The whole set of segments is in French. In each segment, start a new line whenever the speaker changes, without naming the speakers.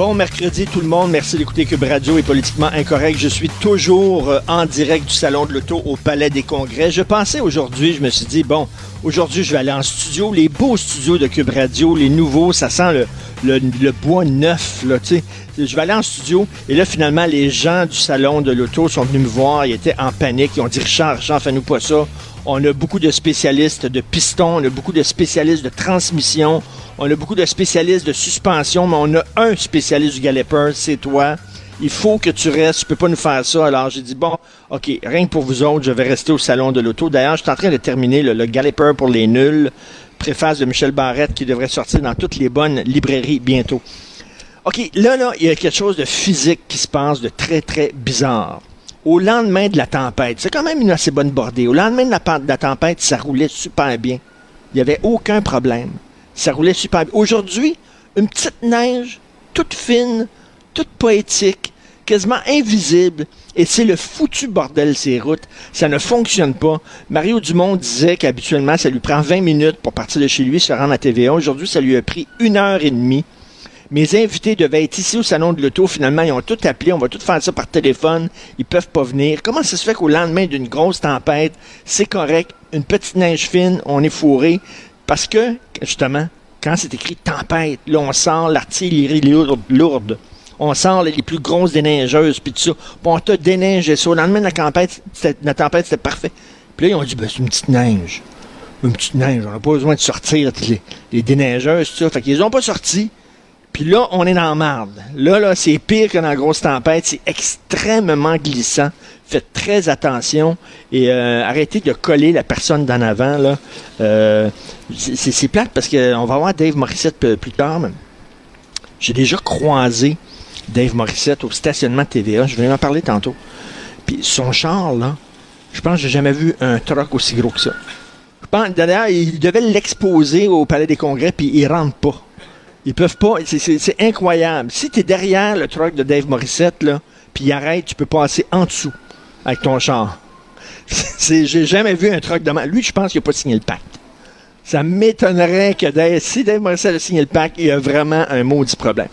Bon mercredi tout le monde, merci d'écouter Cube Radio et Politiquement Incorrect. Je suis toujours euh, en direct du Salon de l'Auto au Palais des Congrès. Je pensais aujourd'hui, je me suis dit, bon, aujourd'hui je vais aller en studio, les beaux studios de Cube Radio, les nouveaux, ça sent le, le, bois neuf, là, tu sais. Je vais aller en studio et là finalement les gens du Salon de l'Auto sont venus me voir, ils étaient en panique, ils ont dit, Richard, Richard, fais-nous pas ça. On a beaucoup de spécialistes de pistons, on a beaucoup de spécialistes de transmission, on a beaucoup de spécialistes de suspension, mais on a un spécialiste du Galloper, c'est toi. Il faut que tu restes, tu peux pas nous faire ça. Alors j'ai dit, bon, OK, rien que pour vous autres, je vais rester au salon de l'auto. D'ailleurs, je suis en train de terminer le, le pour les nuls, préface de Michel Barrette qui devrait sortir dans toutes les bonnes librairies bientôt. OK, là, là, il y a quelque chose de physique qui se passe, de très, très bizarre au lendemain de la tempête, c'est quand même une assez bonne bordée. Au lendemain de la, de la, tempête, ça roulait super bien. Il n'y avait aucun problème. Ça roulait super bien. Aujourd'hui, une petite neige, toute fine, toute poétique, quasiment invisible. Et c'est le foutu bordel, ces routes. Ça ne fonctionne pas. Mario Dumont disait qu'habituellement, ça lui prend 20 minutes pour partir de chez lui, se rendre à TVA. Aujourd'hui, ça lui a pris une heure et demie. Mes invités devaient être ici au salon de l'auto. Finalement, ils ont tout appelé. On va tout faire ça par téléphone. Ils peuvent pas venir. Comment ça se fait qu'au lendemain d'une grosse tempête, c'est correct, une petite neige fine, on est fourré? Parce que, justement, quand c'est écrit tempête, là, on sent l'artillerie lourde. On sent les plus grosses déneigeuses, puis tout ça. Puis on t'a déneigé ça. Au lendemain de la tempête, la tempête, c'était parfait. Puis là, ils ont dit, ben, c'est une petite neige. Une petite neige. On n'a pas besoin de sortir les, déneigeuses, tout ça. Fait qu'ils ont pas sorti. Puis là, on est dans la marde. Là, là, c'est pire que dans la grosse tempête. C'est extrêmement glissant. Faites très attention et euh, arrêtez de coller la personne d'en avant. Là. Euh, c'est plate parce qu'on va voir Dave Morissette plus tard. J'ai déjà croisé Dave Morissette au stationnement TVA. Je vais en parler tantôt. Puis son char, là, je pense que j'ai jamais vu un truck aussi gros que ça. Je pense, d'ailleurs, il devait l'exposer au Palais des Congrès, puis il rentre pas. Ils peuvent pas. C'est incroyable. Si tu es derrière le truck de Dave Morissette, là, puis il arrête, tu peux passer en dessous avec ton char. J'ai jamais vu un truck de Lui, je pense qu'il n'a pas signé le pacte. Ça m'étonnerait que Dave, si Dave Morissette a signé le pacte, il y a vraiment un maudit problème.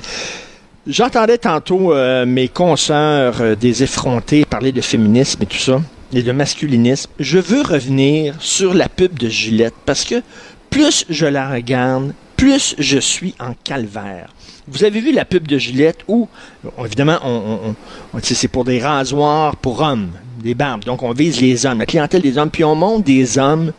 J'entendais tantôt euh, mes consoeurs euh, des effrontés parler de féminisme et tout ça, et de masculinisme. Je veux revenir sur la pub de Gillette parce que plus je la regarde, plus je suis en calvaire. Vous avez vu la pub de Gillette où, évidemment, on, c'est pour des rasoirs pour hommes, des barbes. Donc, on vise les hommes, la clientèle des hommes. Puis, on montre des hommes,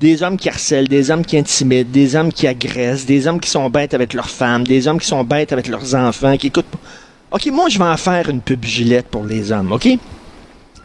des hommes qui harcèlent, des hommes qui intimident, des hommes qui agressent, des hommes qui sont bêtes avec leurs femmes, des hommes qui sont bêtes avec leurs enfants, qui écoutent. OK, moi, je vais en faire une pub Gillette pour les hommes, OK?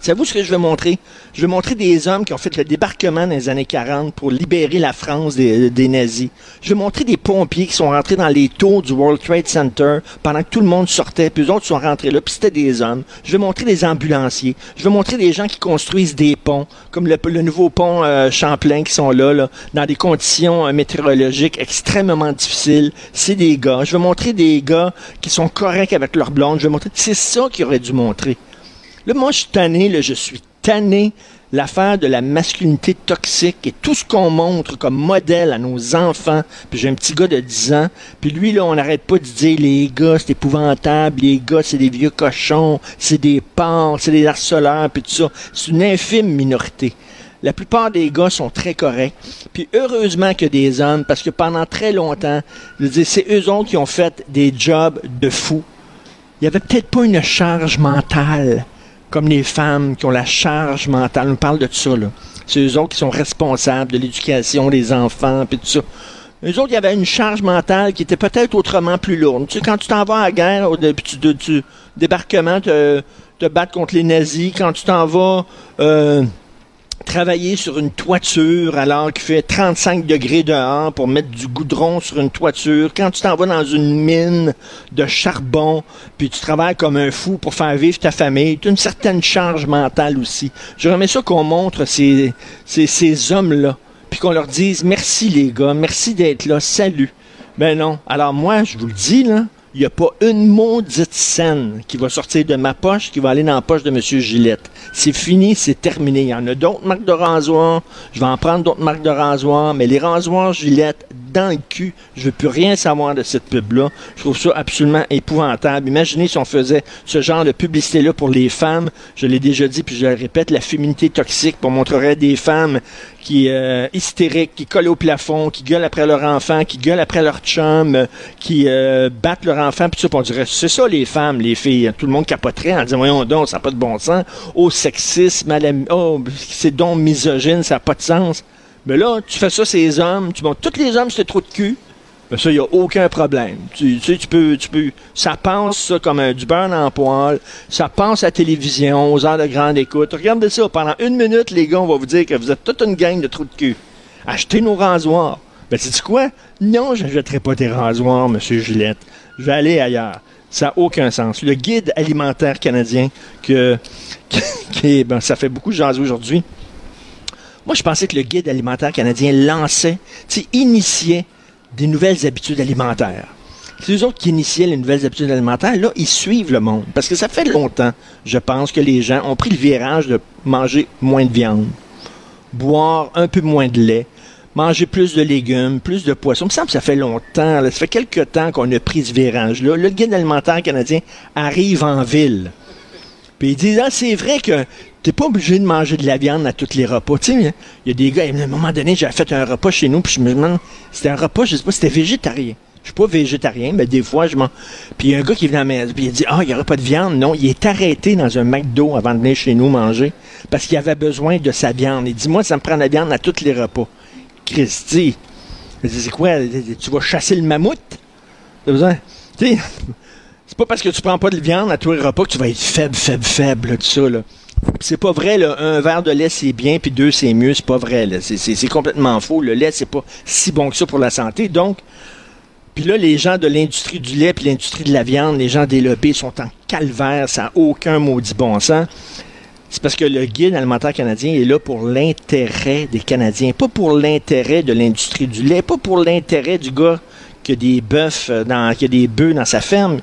Savez-vous ce que je vais montrer? Je vais montrer des hommes qui ont fait le débarquement dans les années 40 pour libérer la France des, nazis. Je vais montrer des pompiers qui sont rentrés dans les tours du World Trade Center pendant que tout le monde sortait, puis eux autres sont rentrés là, puis c'était des hommes. Je vais montrer des ambulanciers. Je vais montrer des gens qui construisent des ponts, comme le, nouveau pont euh, Champlain qui sont là, dans des conditions euh, météorologiques extrêmement difficiles. C'est des gars. Je vais montrer des gars qui sont corrects avec leur blonde. Je vais montrer. C'est ça qu'il aurait dû montrer. Là, moi, je suis tanné, je suis tanné l'affaire de la masculinité toxique et tout ce qu'on montre comme modèle à nos enfants. Puis j'ai un petit gars de 10 ans, puis lui, là, on n'arrête pas de dire les gars, c'est épouvantable, les gars, c'est des vieux cochons, c'est des porcs, c'est des harceleurs, puis tout ça. C'est une infime minorité. La plupart des gars sont très corrects. Puis heureusement que des hommes, parce que pendant très longtemps, je c'est eux autres qui ont fait des jobs de fous. Il n'y avait peut-être pas une charge mentale comme les femmes qui ont la charge mentale. On parle de ça, là. C'est eux autres qui sont responsables de l'éducation des enfants, puis tout ça. Eux autres, il y avait une charge mentale qui était peut-être autrement plus lourde. Tu sais, quand tu t'en vas à la guerre, depuis tu, tu, débarquement, te, te battre contre les nazis, quand tu t'en vas euh, travailler sur une toiture alors qu'il fait 35 degrés dehors pour mettre du goudron sur une toiture, quand tu t'en vas dans une mine de charbon, puis tu travailles comme un fou pour faire vivre ta famille, tu as une certaine charge mentale aussi. Je remets ça qu'on montre ces, ces, ces hommes-là. puis qu'on leur dise merci les gars, merci d'être là, salut. Ben non. Alors moi, je vous le dis, là, il n'y a pas une maudite scène qui va sortir de ma poche qui va aller dans la poche de M. Gillette. C'est fini, c'est terminé. Il y en a d'autres marques de rasoir. Je vais en prendre d'autres marques de rasoir, mais les rasoirs Gillette, dans le cul, je veux plus rien savoir de cette pub-là. Je trouve ça absolument épouvantable. Imaginez si on faisait ce genre de publicité-là pour les femmes. Je l'ai déjà dit, puis je le répète, la féminité toxique, pour montrer des femmes qui euh, hystériques, qui collent au plafond, qui gueulent après leur enfant, qui gueulent après leur chum, qui euh, battent leur enfant, puis ça, on dirait, c'est ça les femmes, les filles. Tout le monde capoterait en disant, voyons donc, ça n'a pas de bon sens. Oh, sexisme, oh, c'est donc misogyne, ça n'a pas de sens. Mais là, tu fais ça, ces hommes, tu montres tous les hommes, c'est trop de cul. Mais ça, il n'y a aucun problème. Tu, sais, tu peux, tu peux, ça pense ça comme un, du beurre en poil. Ça pense à la télévision, aux heures de grande écoute. Regardez ça. Pendant une minute, les gars, on va vous dire que vous êtes toute une gang de trous de cul. Achetez nos rasoirs. Ben, sais-tu quoi? Non, je n'achèterai pas tes rasoirs, Monsieur Gillette. Je vais aller ailleurs. Ça n'a aucun sens. Le guide alimentaire canadien, que, ben, ça fait beaucoup de jaser aujourd'hui. Moi, je pensais que le guide alimentaire canadien lançait, initiait des nouvelles habitudes alimentaires. C'est eux autres qui initiaient les nouvelles habitudes alimentaires. Là, ils suivent le monde. Parce que ça fait longtemps, je pense, que les gens ont pris le virage de manger moins de viande, boire un peu moins de lait, manger plus de légumes, plus de poissons. Il me semble que ça fait longtemps, ça fait quelques temps qu'on a pris ce virage-là. Le guide alimentaire canadien arrive en ville. Puis il dit, ah, c'est vrai que t'es pas obligé de manger de la viande à tous les repas. Tu sais, il y a des gars, à un moment donné, j'avais fait un repas chez nous, puis je me demande, c'était un repas, je sais pas, c'était végétarien. Je suis pas végétarien, mais des fois, je m'en... Puis il y a un gars qui vient à la maison, puis il dit, ah, il y aura pas de viande. Non, il est arrêté dans un McDo avant de venir chez nous manger, parce qu'il avait besoin de sa viande. Il dit, moi, ça me prend la viande à tous les repas. Christy, c'est quoi, tu vas chasser le mammouth? Besoin? Tu sais, c'est pas parce que tu prends pas de viande à tous les repas que tu vas être faible, faible, faible, tout ça, là. C'est pas vrai, là. Un verre de lait, c'est bien, puis deux, c'est mieux. C'est pas vrai. C'est complètement faux. Le lait, c'est pas si bon que ça pour la santé. Donc, puis là, les gens de l'industrie du lait puis l'industrie de la viande, les gens des sont en calvaire. Ça n'a aucun maudit bon sens. C'est parce que le guide alimentaire canadien est là pour l'intérêt des Canadiens, pas pour l'intérêt de l'industrie du lait, pas pour l'intérêt du gars qui a des bœufs dans, qui a des bœufs dans sa ferme.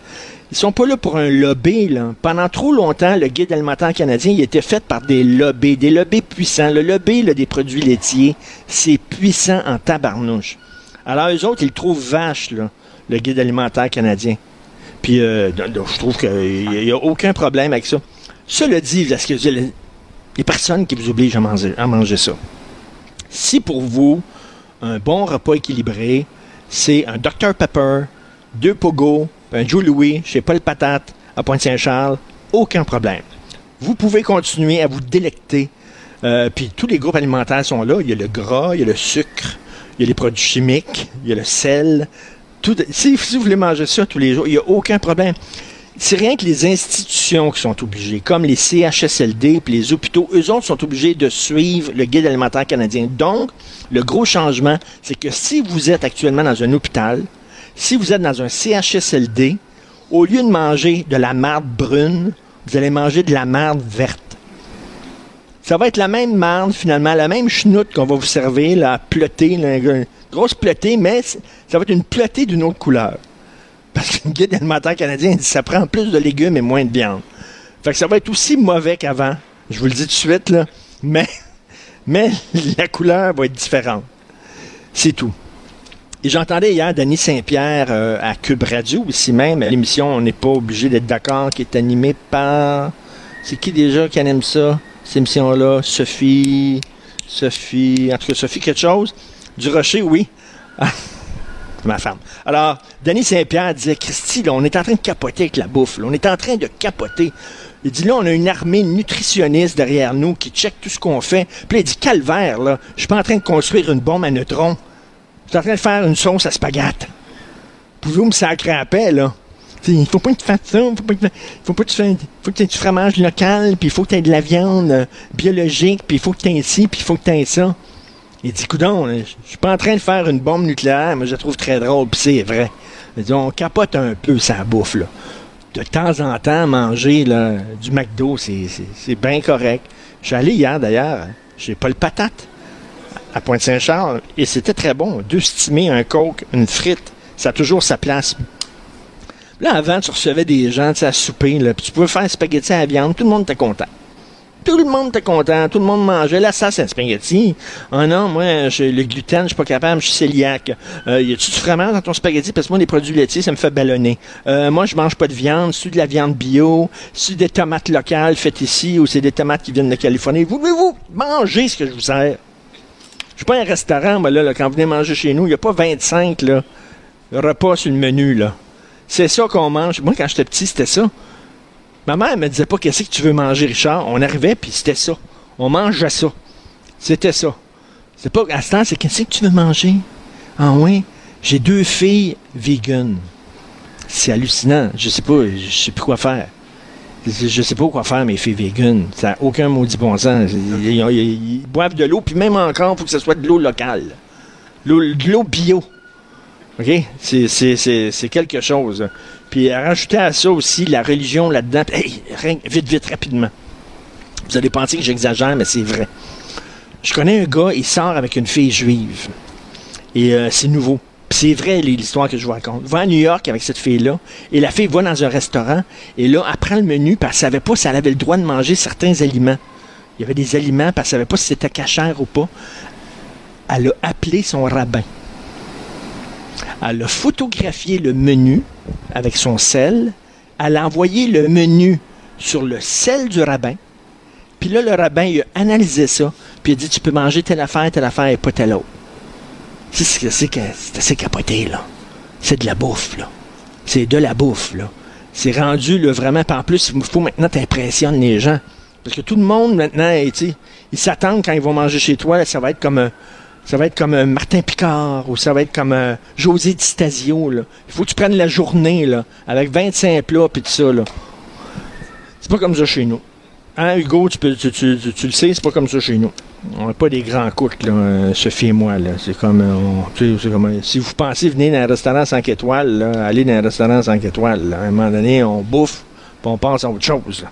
Ils sont pas là pour un lobby. Là. Pendant trop longtemps, le guide alimentaire canadien il était fait par des lobbies, des lobbies puissants. Le lobby des produits laitiers, c'est puissant en tabarnouche. Alors, eux autres, ils trouvent vache, là, le guide alimentaire canadien. Puis, euh, je trouve qu'il n'y a, aucun problème avec ça. Cela dit, parce que les personnes qui vous obligent à manger, à manger ça. Si pour vous, un bon repas équilibré, c'est un Dr Pepper, deux Pogo, un Joe Louis chez Paul Patate à Pointe-Saint-Charles, aucun problème. Vous pouvez continuer à vous délecter. Euh, puis tous les groupes alimentaires sont là. Il y a le gras, il y a le sucre, il y a les produits chimiques, il y a le sel. Si, vous voulez manger ça tous les jours, il n'y a aucun problème. C'est rien que les institutions qui sont obligées, comme les CHSLD et les hôpitaux, eux autres sont obligés de suivre le guide alimentaire canadien. Donc, le gros changement, c'est que si vous êtes actuellement dans un hôpital, si vous êtes dans un CHSLD, au lieu de manger de la marde brune, vous allez manger de la marde verte. Ça va être la même marde, finalement, la même chenoute qu'on va vous servir, la pleutée, une grosse pleutée, mais ça va être une pleutée d'une autre couleur. Parce que le guide alimentaire canadien dit ça prend plus de légumes et moins de viande. Fait que ça va être aussi mauvais qu'avant. Je vous le dis tout de suite. Mais, mais la couleur va être différente. C'est tout. Et j'entendais hier Denis Saint-Pierre euh, à Cube Radio, ici même, l'émission On n'est pas obligé d'être d'accord, qui est animée par. C'est qui déjà qui anime ça, cette émission-là? Sophie. Sophie. En tout cas, Sophie, quelque chose? Du Rocher, oui. Ma femme. Alors, Denis Saint-Pierre disait Christy, là, on est en train de capoter avec la bouffe. on est en train de capoter. Il dit là, on a une armée nutritionniste derrière nous qui check tout ce qu'on fait. Puis là, il dit Calvaire, là, je suis pas en train de construire une bombe à neutrons. Je suis en train de faire une sauce à spaghetti. Pouvez-vous me sacrer à paix, là? Il faut pas que tu fasses ça, il faut pas que, faut pas que tu fasses, faut que tu aies du fromage local, puis il faut que tu aies de la viande euh, biologique, puis il faut que tu aies ci, puis il faut que tu aies ça. Il dit, coudon, je suis pas en train de faire une bombe nucléaire, mais je la trouve très drôle, puis c'est vrai. Dit, on capote un peu sa bouffe, là. De temps en temps, manger là, du McDo, c'est bien correct. Je suis allé hier, d'ailleurs, j'ai pas le patate à Pointe-Saint-Charles et c'était très bon. Deux stimés, un coke, une frite, ça a toujours sa place. Là, avant, tu recevais des gens à souper, là, puis tu pouvais faire un spaghetti à la viande, tout le monde était content. Tout le monde était content, tout le monde mangeait. Là, ça, c'est un spaghetti. Ah non, moi, j'ai le gluten, je suis pas capable, je suis cœliaque. Euh, y a-tu du fromage dans ton spaghetti? Parce que moi, les produits laitiers, ça me fait ballonner. Euh, moi, je mange pas de viande. C'est de la viande bio? C'est des tomates locales faites ici ou c'est des tomates qui viennent de Californie? Voulez-vous manger ce que je vous sers? Je suis pas un restaurant, moi, là, quand vous venez manger chez nous, il n'y a pas 25 là, repas sur le menu. là. C'est ça qu'on mange. Moi, quand j'étais petit, c'était ça. Ma mère me disait pas qu'est-ce que tu veux manger, Richard? On arrivait, puis c'était ça. On mangeait ça. C'était ça. C'est pas, à ce temps, c'est qu'est-ce que tu veux manger? Ah oui, j'ai deux filles vegan. C'est hallucinant. Je sais pas, je sais plus quoi faire. Je sais pas quoi faire, mes filles vegan. Ça n'a aucun maudit bon sens. Ils, ils- boivent de l'eau, puis même encore, il faut que ce soit de l'eau locale. De l'eau bio. OK? C'est- quelque chose. Puis rajouter à ça aussi la religion là-dedans. Hey, vite, vite, rapidement. Vous allez penser que j'exagère, mais c'est vrai. Je connais un gars, il sort avec une fille juive. Et euh, c'est nouveau. C'est vrai l'histoire que je vous raconte. Va à New York avec cette fille-là. Et la fille va dans un restaurant. Et là, elle prend le menu, puis elle savait pas si elle avait le droit de manger certains aliments. Il y avait des aliments, puis elle savait pas si c'était cachère ou pas. Elle a appelé son rabbin. Elle a photographié le menu avec son sel. Elle a envoyé le menu sur le sel du rabbin. Puis là, le rabbin, il a analysé ça. Puis il a dit, tu peux manger telle affaire, telle affaire et pas telle autre. C'est c'est assez capoté, là? C'est de la bouffe, là. C'est de la bouffe, là. C'est rendu, là, vraiment. Puis en plus, il faut maintenant t'impressionnes les gens. Parce que tout le monde, maintenant, tu ils s'attendent quand ils vont manger chez toi, ça va être comme un, ça va être comme un Martin Picard ou ça va être comme un José Di Stasio, là. Il faut que tu prennes la journée, là, avec 25 plats puis tout ça, là. C'est pas comme ça chez nous. Hein, Hugo, tu, peux, le sais, c'est pas comme ça chez nous. On n'est pas des grands cooks, là, euh, Sophie et moi. Là. C'est comme, euh, euh, si vous pensez venir dans un restaurant 5 étoiles, là, aller dans un restaurant 5 étoiles. là. À un moment donné, on bouffe, puis on pense à autre chose.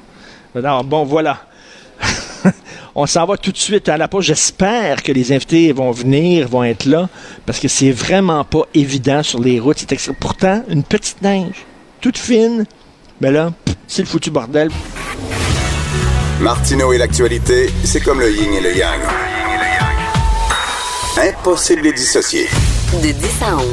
là. Alors, bon, voilà. on s'en va tout de suite à la pause. J'espère que les invités vont venir, vont être là, parce que c'est vraiment pas évident sur les routes. C'est Pourtant, une petite neige, toute fine, mais là, pff, c'est le foutu bordel.
Martineau et l'actualité, c'est comme le yin et le yang. Impossible de les dissocier.
De 10 à 11.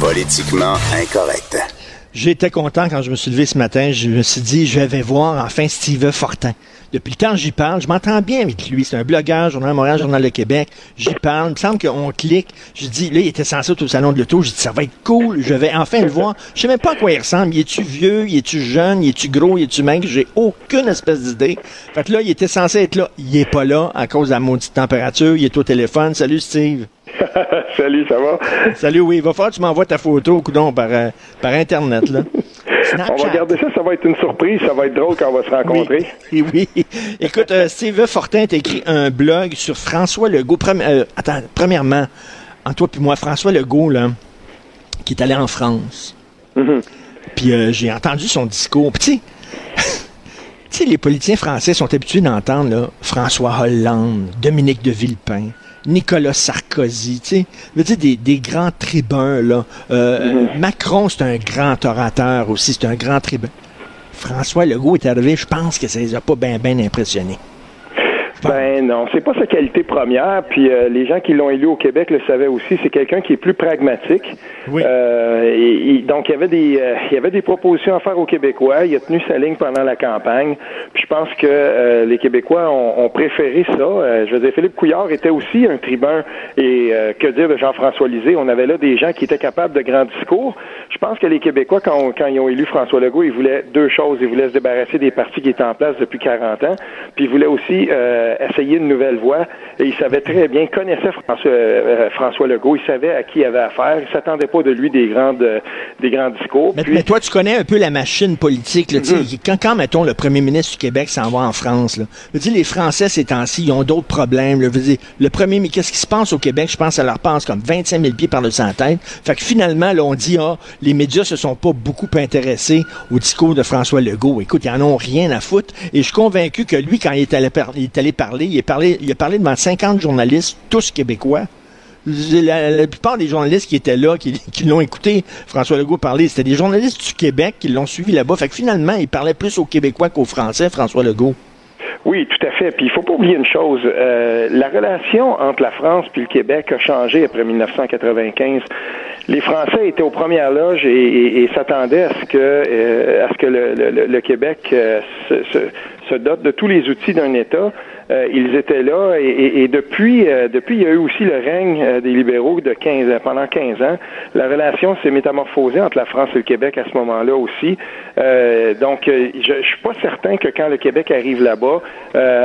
Politiquement incorrect.
J'étais content quand je me suis levé ce matin. Je me suis dit, je vais voir enfin Steve Fortin. Depuis le temps j'y parle, je m'entends bien avec lui. C'est un blogueur, Journal de Montréal, Journal de Québec. J'y parle. Il me semble qu'on clique. Je dis, là, il était censé être au salon de l'auto. Je dis, ça va être cool. Je vais enfin le voir. Je sais même pas à quoi il ressemble. Il est-tu vieux? Il est-tu jeune? Il est-tu gros? Il est-tu maigre? J'ai aucune espèce d'idée. Fait que là, il était censé être là. Il est pas là à cause de la maudite température. Il est au téléphone. Salut, Steve.
Salut, ça va?
Salut, oui. Il va falloir que tu m'envoies ta photo, coudon, par, euh, par Internet, là.
On va
Snapchat.
garder ça, ça va être une surprise, ça va être drôle quand on va se rencontrer.
Oui, oui. Écoute, euh, Steve Fortin t'a écrit un blog sur François Legault. Premi- euh, attends, premièrement, en toi puis moi, François Legault, là, qui est allé en France. Puis euh, j'ai entendu son discours. Puis tu sais, les politiciens français sont habitués d'entendre François Hollande, Dominique de Villepin, Nicolas Sarkozy, tu sais, je veux dire des, des grands tribuns là. Euh, Macron, c'est un grand orateur aussi, c'est un grand tribun. François Legault est arrivé, je pense que ça les a pas bien bien impressionnés.
Ben non, c'est pas sa qualité première. Puis euh, les gens qui l'ont élu au Québec le savaient aussi. C'est quelqu'un qui est plus pragmatique.
Oui.
Euh, et- et donc il y avait des euh, il y avait des propositions à faire aux Québécois. Il a tenu sa ligne pendant la campagne. Puis je pense que euh, les Québécois ont, ont préféré ça. Euh, je veux dire, Philippe Couillard était aussi un tribun. Et euh, que dire de Jean-François Lisée? On avait là des gens qui étaient capables de grands discours. Je pense que les Québécois, quand, quand ils ont élu François Legault, ils voulaient deux choses. Ils voulaient se débarrasser des partis qui étaient en place depuis 40 ans. Puis ils voulaient aussi euh, essayer une nouvelle voie. Et ils savaient très bien, connaissaient François, euh, François Legault. Ils savaient à qui il avait affaire. Ils s'attendaient pas de lui des grandes, euh, des grands discours.
Mais,
Puis-
mais toi, tu connais un peu la machine politique. Là, sais, quand, quand, mettons, le premier ministre du Québec s'en va en France, là, dire, les Français, ces temps-ci, ils ont d'autres problèmes. Là, dire, le premier, mais qu'est-ce qui se passe au Québec? Je pense que ça leur passe comme 25 000 pieds par le tête. Fait que finalement, là, on dit, ah, les médias se sont pas beaucoup intéressés au discours de François Legault. Écoute, ils en ont rien à foutre. Et je suis convaincu que lui, quand il est allé, par- il est allé parler Il a parlé, devant 50 journalistes, tous québécois. La, plupart des journalistes qui étaient là, qui, qui l'ont écouté, François Legault parler, c'était des journalistes du Québec qui l'ont suivi là-bas. Fait que finalement, il parlait plus aux Québécois qu'aux Français, François Legault.
Oui, tout à fait. Puis il faut pas oublier une chose. Euh, la relation entre la France puis le Québec a changé après 1995. Les Français étaient aux premières loges et, s'attendaient à ce que euh, à ce que le, Québec euh, se, se, dote de tous les outils d'un État. Euh, ils étaient là et, depuis, euh, depuis, il y a eu aussi le règne euh, des libéraux de 15 pendant 15 ans. La relation s'est métamorphosée entre la France et le Québec à ce moment-là aussi. donc, je, je suis pas certain que quand le Québec arrive là-bas,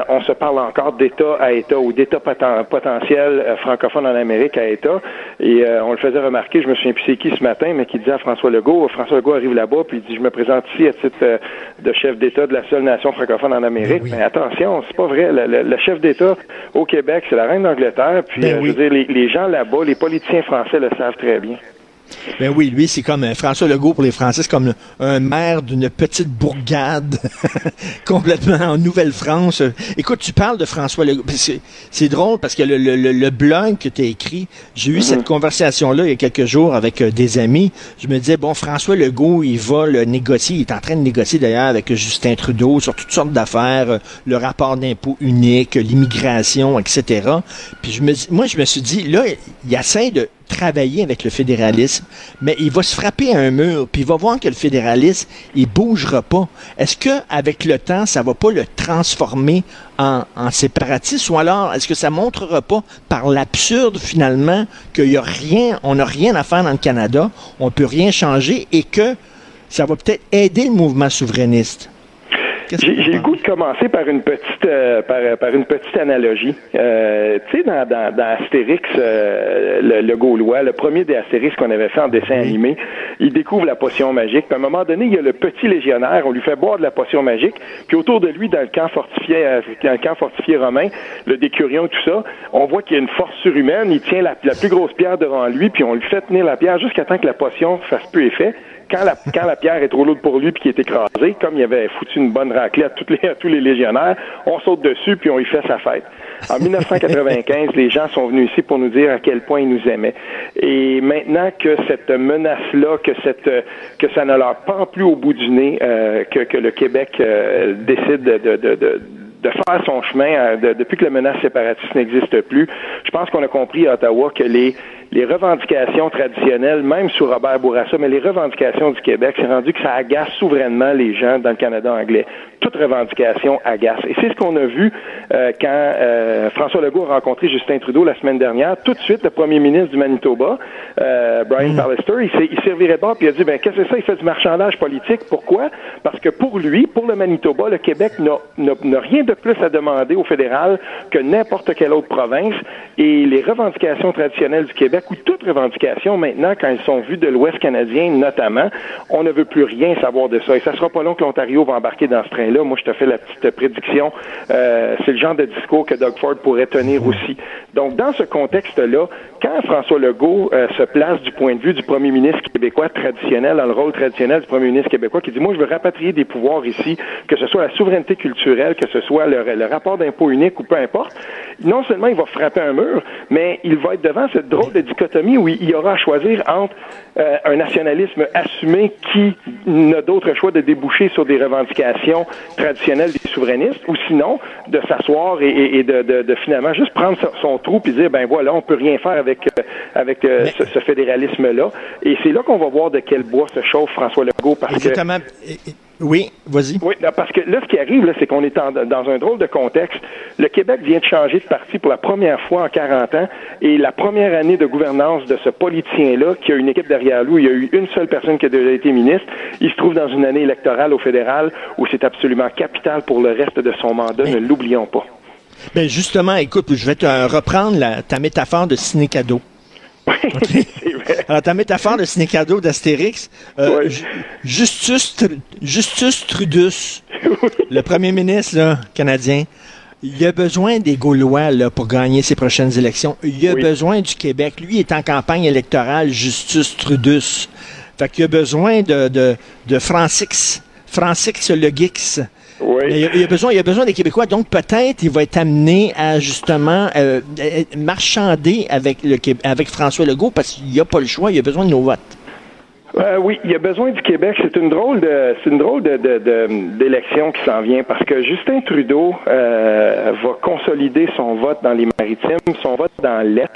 on se parle encore d'État à État ou d'État potentiel francophone en Amérique à État. Et on le faisait remarquer, je me souviens plus c'est qui ce matin, mais qui disait à François Legault, François Legault arrive là-bas, puis il dit, je me présente ici à titre de chef d'État de la seule nation francophone en Amérique. Mais attention, c'est pas vrai le, chef d'État au Québec, c'est la reine d'Angleterre. Puis, ben euh, je veux dire, les, les gens là-bas, les politiciens français le savent très bien.
Ben oui, lui, c'est comme euh, François Legault pour les Français, c'est comme un maire d'une petite bourgade complètement en Nouvelle-France. Écoute, tu parles de François Legault. C'est drôle parce que le, le, le blog que tu as écrit, j'ai eu cette mhm. conversation-là il y a quelques jours avec euh, des amis. Je me disais, bon, François Legault, il va le négocier. Il est en train de négocier d'ailleurs avec Justin Trudeau sur toutes sortes d'affaires, euh, le rapport d'impôt unique, l'immigration, etc. Puis je me, moi, je me suis dit, là, il essaie de travailler avec le fédéralisme, mais il va se frapper à un mur, puis il va voir que le fédéralisme, il bougera pas. Est-ce que avec le temps, ça va pas le transformer en, en séparatisme, ou alors est-ce que ça montrera pas par l'absurde finalement qu'il y a rien, on n'a rien à faire dans le Canada, on peut rien changer et que ça va peut-être aider le mouvement souverainiste?
J'ai le goût de commencer par une petite euh, par, par, une petite analogie. Euh, tu sais, dans, dans, dans, Astérix, euh, le, le, Gaulois, le premier des Astérix qu'on avait fait en dessin animé, il découvre la potion magique. Puis à un moment donné, il y a le petit légionnaire, on lui fait boire de la potion magique, puis autour de lui, dans le camp fortifié, dans le camp fortifié romain, le décurion, tout ça, on voit qu'il y a une force surhumaine. Il tient la, la plus grosse pierre devant lui, puis on lui fait tenir la pierre jusqu'à temps que la potion fasse peu effet quand la, quand la pierre est trop lourde pour lui puis qu'il est écrasé, comme il avait foutu une bonne raclée à, toutes les, à tous les légionnaires, on saute dessus puis on y fait sa fête. En 1995, les gens sont venus ici pour nous dire à quel point ils nous aimaient. Et maintenant que cette menace-là, que cette que ça ne leur pend plus au bout du nez, euh, que, que le Québec euh, décide de, de, de de faire son chemin euh, depuis que la menace séparatiste n'existe plus. Je pense qu'on a compris à Ottawa que les les revendications traditionnelles, même sous Robert Bourassa, mais les revendications du Québec, c'est rendu que ça agace souverainement les gens dans le Canada anglais. Toute revendication agace. Et c'est ce qu'on a vu euh, quand euh, François Legault a rencontré Justin Trudeau la semaine dernière. Tout de suite, le premier ministre du Manitoba, euh, Brian mm. Pallister, il, il servirait de bord puis il a dit, ben qu'est-ce que c'est ça? Il fait du marchandage politique? Pourquoi? Parce que pour lui, pour le Manitoba, le Québec n'a rien de plus à demander au fédéral que n'importe quelle autre province. Et les revendications traditionnelles du Québec ou toute revendication maintenant, quand ils sont vues de l'Ouest canadien notamment, on ne veut plus rien savoir de ça. Et ça sera pas long que l'Ontario va embarquer dans ce train-là. Moi, je te fais la petite prédiction. Euh, c'est le genre de discours que Doug Ford pourrait tenir aussi. Donc, dans ce contexte-là, quand François Legault euh, se place du point de vue du premier ministre québécois traditionnel, dans le rôle traditionnel du premier ministre québécois, qui dit, moi, je veux rapatrier des pouvoirs ici, que ce soit la souveraineté culturelle, que ce soit le, le rapport d'impôt unique ou peu importe, non seulement il va frapper un mur, mais il va être devant cette drôle de dichotomie où il y aura à choisir entre euh, un nationalisme assumé qui n'a d'autre choix de déboucher sur des revendications traditionnelles des souverainistes, ou sinon de s'asseoir et, de, finalement juste prendre son, trou et dire ben voilà, on peut rien faire avec euh, avec euh, ce, fédéralisme-là. Et c'est là qu'on va voir de quel bois se chauffe François Legault parce
Exactement. Oui, vas-y.
Oui, parce que là, ce qui arrive, c'est qu'on est dans un drôle de contexte. Le Québec vient de changer de parti pour la première fois en 40 ans, et la première année de gouvernance de ce politicien-là, qui a une équipe derrière lui, il y a eu une seule personne qui a déjà été ministre, il se trouve dans une année électorale au fédéral où c'est absolument capital pour le reste de son mandat, ne l'oublions pas.
Ben justement, écoute, je vais te reprendre ta métaphore de ciné-cadeau. Alors, ta métaphore de ciné-cadeau d'Astérix, euh, Justus, Justus Trudus, le premier ministre canadien, il a besoin des Gaulois là, pour gagner ses prochaines élections. Il a besoin du Québec. Lui est en campagne électorale, Justus Trudus. Fait qu'il a besoin de, de, de Francix, Francix le Geeks Oui. Il, y a, besoin, il y a besoin des Québécois. Donc, peut-être, il va être amené à, justement, euh, marchander avec, le, avec François Legault parce qu'il n'y a pas le choix. Il a besoin de nos votes.
Euh, oui, il y a besoin du Québec. C'est une drôle de, c'est une drôle de, d'élection qui s'en vient parce que Justin Trudeau euh, va consolider son vote dans les maritimes, son vote dans l'est.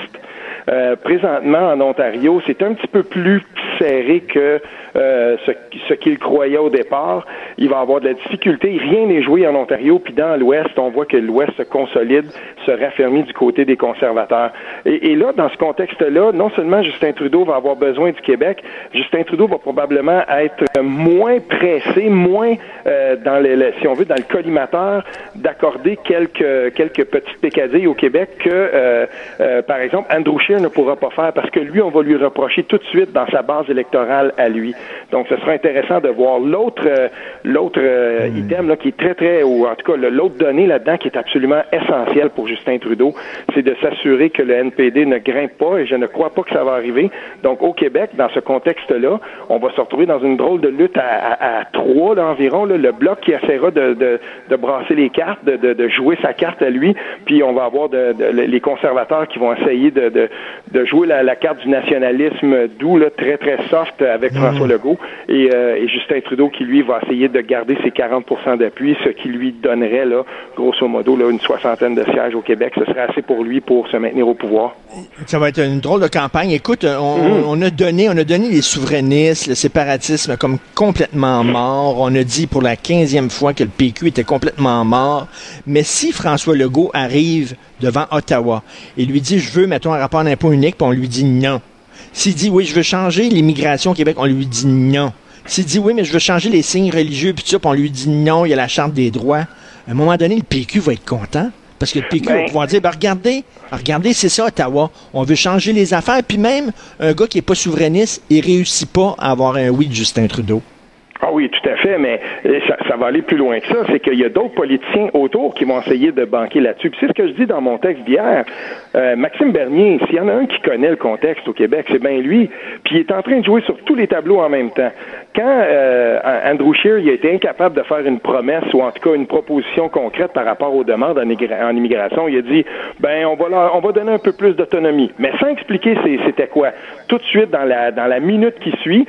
Euh, présentement, en Ontario, c'est un petit peu plus serré que euh, ce, ce qu'il croyait au départ. Il va avoir de la difficulté. Rien n'est joué en Ontario, puis dans l'Ouest, on voit que l'Ouest se consolide, se raffermit du côté des conservateurs. Et, et là, dans ce contexte-là, non seulement Justin Trudeau va avoir besoin du Québec, Justin Trudeau va probablement être moins pressé, moins euh, dans le, si on veut, dans le collimateur d'accorder quelques quelques petites pécadilles au Québec que, euh, euh, par exemple, Andrew Scheer ne pourra pas faire parce que lui, on va lui reprocher tout de suite dans sa base électorale à lui. Donc, ce sera intéressant de voir l'autre euh, l'autre euh, hmm. item là, qui est très, très, ou en tout cas, l'autre donnée là-dedans qui est absolument essentielle pour Justin Trudeau, c'est de s'assurer que le NPD ne grimpe pas et je ne crois pas que ça va arriver. Donc, au Québec, dans ce contexte-là, on va se retrouver dans une drôle de lutte à, à, trois là, environ, le bloc qui essaiera de, de, de brasser les cartes, de, de, jouer sa carte à lui, puis on va avoir les conservateurs qui vont essayer de, de, jouer la, la, carte du nationalisme doux, là, très, très soft avec hmm. François Legault, et, euh, et Justin Trudeau qui, lui, va essayer de garder ses 40 d'appui, ce qui lui donnerait, là, grosso modo, là, une soixantaine de sièges au Québec. Ce serait assez pour lui pour se maintenir au pouvoir.
Ça va être une drôle de campagne. Écoute, on, mm. on a donné, on a donné les souverainistes, le séparatisme comme complètement mort. On a dit pour la quinzième fois que le PQ était complètement mort. Mais si François Legault arrive devant Ottawa et lui dit, je veux, mettons, un rapport d'impôt unique, puis on lui dit non. S'il dit, oui, je veux changer l'immigration au Québec, on lui dit non. S'il dit oui, mais je veux changer les signes religieux, puis ça, puis on lui dit non, il y a la Charte des droits, à un moment donné, le PQ va être content. Parce que le PQ va pouvoir dire, ben regardez, regardez, c'est ça, Ottawa. On veut changer les affaires. Puis même, un gars qui n'est pas souverainiste, il réussit pas à avoir un oui de Justin Trudeau.
Ah oui, tout à fait, mais euh, ça, va aller plus loin que ça. C'est qu'il y a d'autres politiciens autour qui vont essayer de banquer là-dessus. c'est ce que je dis dans mon texte d'hier. Euh, Maxime Bernier, s'il y en a un qui connaît le contexte au Québec, c'est bien lui. Puis il est en train de jouer sur tous les tableaux en même temps. Quand euh, Andrew Scheer il a été incapable de faire une promesse ou en tout cas une proposition concrète par rapport aux demandes en, immigration, il a dit ben on va on va donner un peu plus d'autonomie, mais sans expliquer c'était quoi. Tout de suite dans la dans la minute qui suit,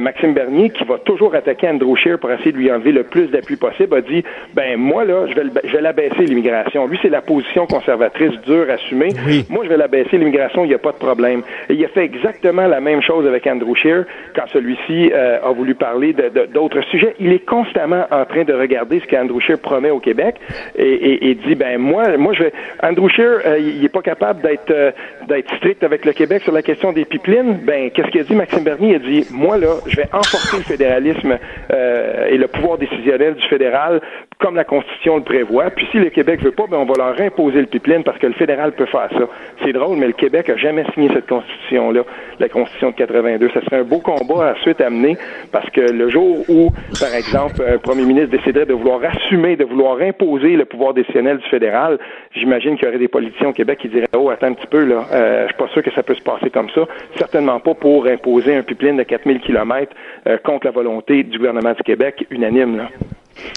Maxime Bernier qui va toujours attaquer Andrew Scheer pour essayer de lui enlever le plus d'appui possible, a dit ben moi là, je vais, je vais l'abaisser l'immigration. Lui, c'est la position conservatrice dure assumée. Moi, je vais l'abaisser l'immigration, il n'y a pas de problème. Et il a fait exactement la même chose avec Andrew Scheer quand celui-ci euh, a voulu parler d'autres sujets. Il est constamment en train de regarder ce qu'Andrew Scheer promet au Québec et, et, dit ben moi, moi je vais. Andrew Scheer, euh, il n'est pas capable d'être euh, d'être strict avec le Québec sur la question des pipelines. Ben qu'est-ce qu'il a dit Maxime Bernier? Il a dit moi là, je vais enforcer le fédéralisme euh, et le pouvoir décisionnel du fédéral comme la Constitution le prévoit. Puis si le Québec veut pas, ben on va leur imposer le pipeline parce que le fédéral peut faire ça. C'est drôle, mais le Québec a jamais signé cette Constitution-là, la Constitution de 82. Ça serait un beau combat à suite à mener parce que le jour où, par exemple, un premier ministre déciderait de vouloir assumer, de vouloir imposer le pouvoir décisionnel du fédéral, j'imagine qu'il y aurait des politiciens au Québec qui diraient, oh, attends un petit peu, là, euh, je suis pas sûr que ça peut se passer comme ça. Certainement pas pour imposer un pipeline de 4000 kilomètres euh, contre la volonté du gouvernement du Québec unanime, là.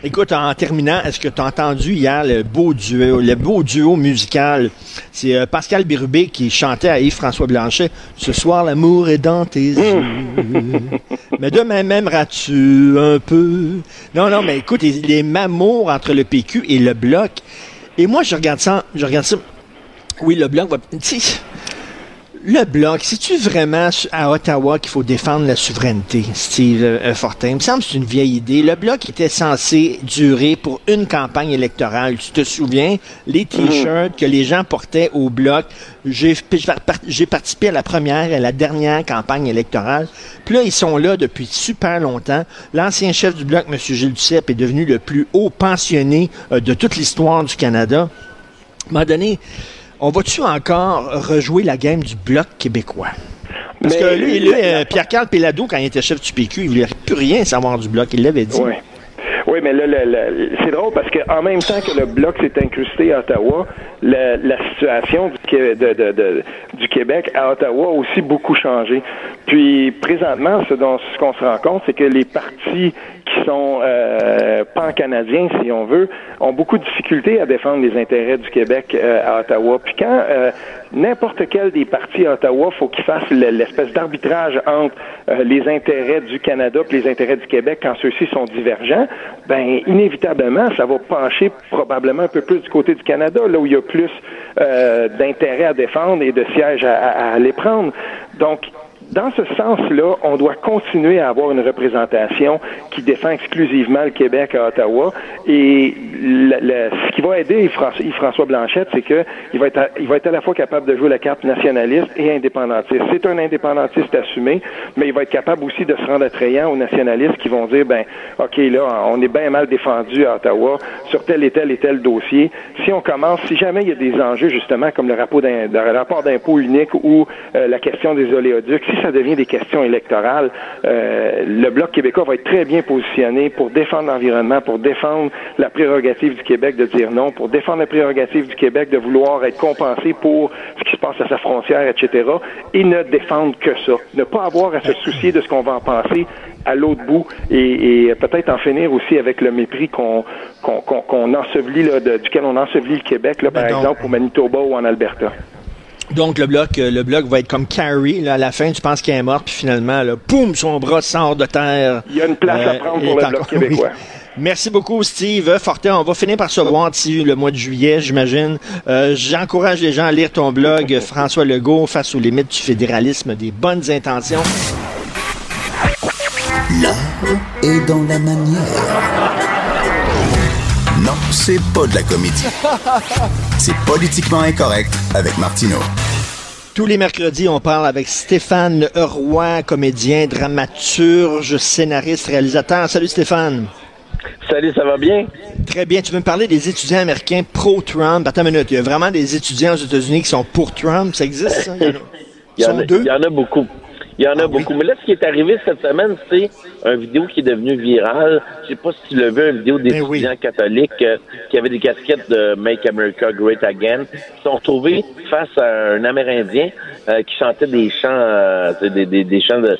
Écoute, en terminant, est-ce que tu as entendu hier le beau duo, le beau duo musical? C'est euh, Pascal Birubé qui chantait à Yves-François Blanchet. Ce soir, l'amour est dans tes yeux. mais demain m'aimeras-tu un peu? Non, non, mais écoute, les mamours entre le PQ et le Bloc. Et moi, je regarde ça, je regarde ça. Oui, le Bloc va... Le bloc, c'est-tu vraiment à Ottawa qu'il faut défendre la souveraineté, Steve euh, Fortin? Il me semble que c'est une vieille idée. Le bloc était censé durer pour une campagne électorale. Tu te souviens? Les t-shirts que les gens portaient au bloc? J'ai participé à la première et à la dernière campagne électorale. Puis là, ils sont là depuis super longtemps. L'ancien chef du bloc, M. Gilles Duceppe, est devenu le plus haut pensionné euh, de toute l'histoire du Canada. À un moment donné, on va-tu encore rejouer la game du bloc québécois? Parce que lui, lui euh, Pierre-Carl Pellado, quand il était chef du PQ, il voulait plus rien savoir du bloc. Il l'avait dit.
Oui, mais là, c'est drôle parce qu'en même temps que le bloc s'est incrusté à Ottawa, la, situation du, Québec à Ottawa a aussi beaucoup changé. Puis présentement, ce dont ce qu'on se rend compte, c'est que les partis qui sont euh, pan-canadiens, si on veut, ont beaucoup de difficultés à défendre les intérêts du Québec euh, à Ottawa. Puis quand euh, n'importe quel des partis à Ottawa, faut qu'ils fassent l'espèce d'arbitrage entre euh, les intérêts du Canada et les intérêts du Québec quand ceux-ci sont divergents, ben inévitablement, ça va pencher probablement un peu plus du côté du Canada, là où il y a plus d'intérêts à défendre et de sièges à, à, à aller prendre. Donc, dans ce sens-là, on doit continuer à avoir une représentation qui défend exclusivement le Québec à Ottawa. Et le, le, ce qui va aider Yves-François Blanchette, c'est que il va, être à, il va être à la fois capable de jouer la carte nationaliste et indépendantiste. C'est un indépendantiste assumé, mais il va être capable aussi de se rendre attrayant aux nationalistes qui vont dire, ben, OK, là, on est bien mal défendu à Ottawa sur tel et tel et tel dossier. Si on commence, si jamais il y a des enjeux, justement, comme le rapport d'impôt unique ou euh, la question des oléoducs, ça devient des questions électorales, euh, le Bloc québécois va être très bien positionné pour défendre l'environnement, pour défendre la prérogative du Québec de dire non, pour défendre la prérogative du Québec de vouloir être compensé pour ce qui se passe à sa frontière, etc., et ne défendre que ça. Ne pas avoir à se soucier de ce qu'on va en penser à l'autre bout et, et peut-être en finir aussi avec le mépris qu'on qu'on ensevelit, là, de, duquel on ensevelit le Québec, là, par exemple, au Manitoba ou en Alberta.
Donc, le bloc, euh, le bloc va être comme Carrie. Là, à la fin, tu penses qu'elle est morte, puis finalement, là, poum, son bras sort de terre.
Il y a une place à
Euh,
prendre pour le Bloc
encore-
québécois.
oui. Merci beaucoup, Steve. Fortin, on va finir par se voir d'ici le mois de juillet, j'imagine. Euh, J'encourage les gens à lire ton blog, François Legault, face aux limites du fédéralisme, des bonnes intentions.
L'art est dans la manière. Non, c'est pas de la comédie. C'est politiquement incorrect avec Martineau.
Tous les mercredis, on parle avec Stéphane Roy, comédien, dramaturge, scénariste, réalisateur. Salut Stéphane.
Salut, ça va bien?
Très bien. Tu veux me parler des étudiants américains pro-Trump? Attends une minute. Il y a vraiment des étudiants aux États-unis qui sont pour Trump? Ça existe, ça? Il y en a,
Il y,
Ils
en
sont
a,
deux?
il y en a beaucoup. Il y en a
Ah oui?
beaucoup. Mais là, ce qui est arrivé cette semaine, c'est une vidéo qui est devenue virale. Je sais pas si tu l'as vu, une vidéo
Ben
d'étudiants
oui.
catholiques euh, qui avaient des casquettes de Make America Great Again, qui sont retrouvés face à un Amérindien euh, qui chantait des chants, euh, des, des, des chants de,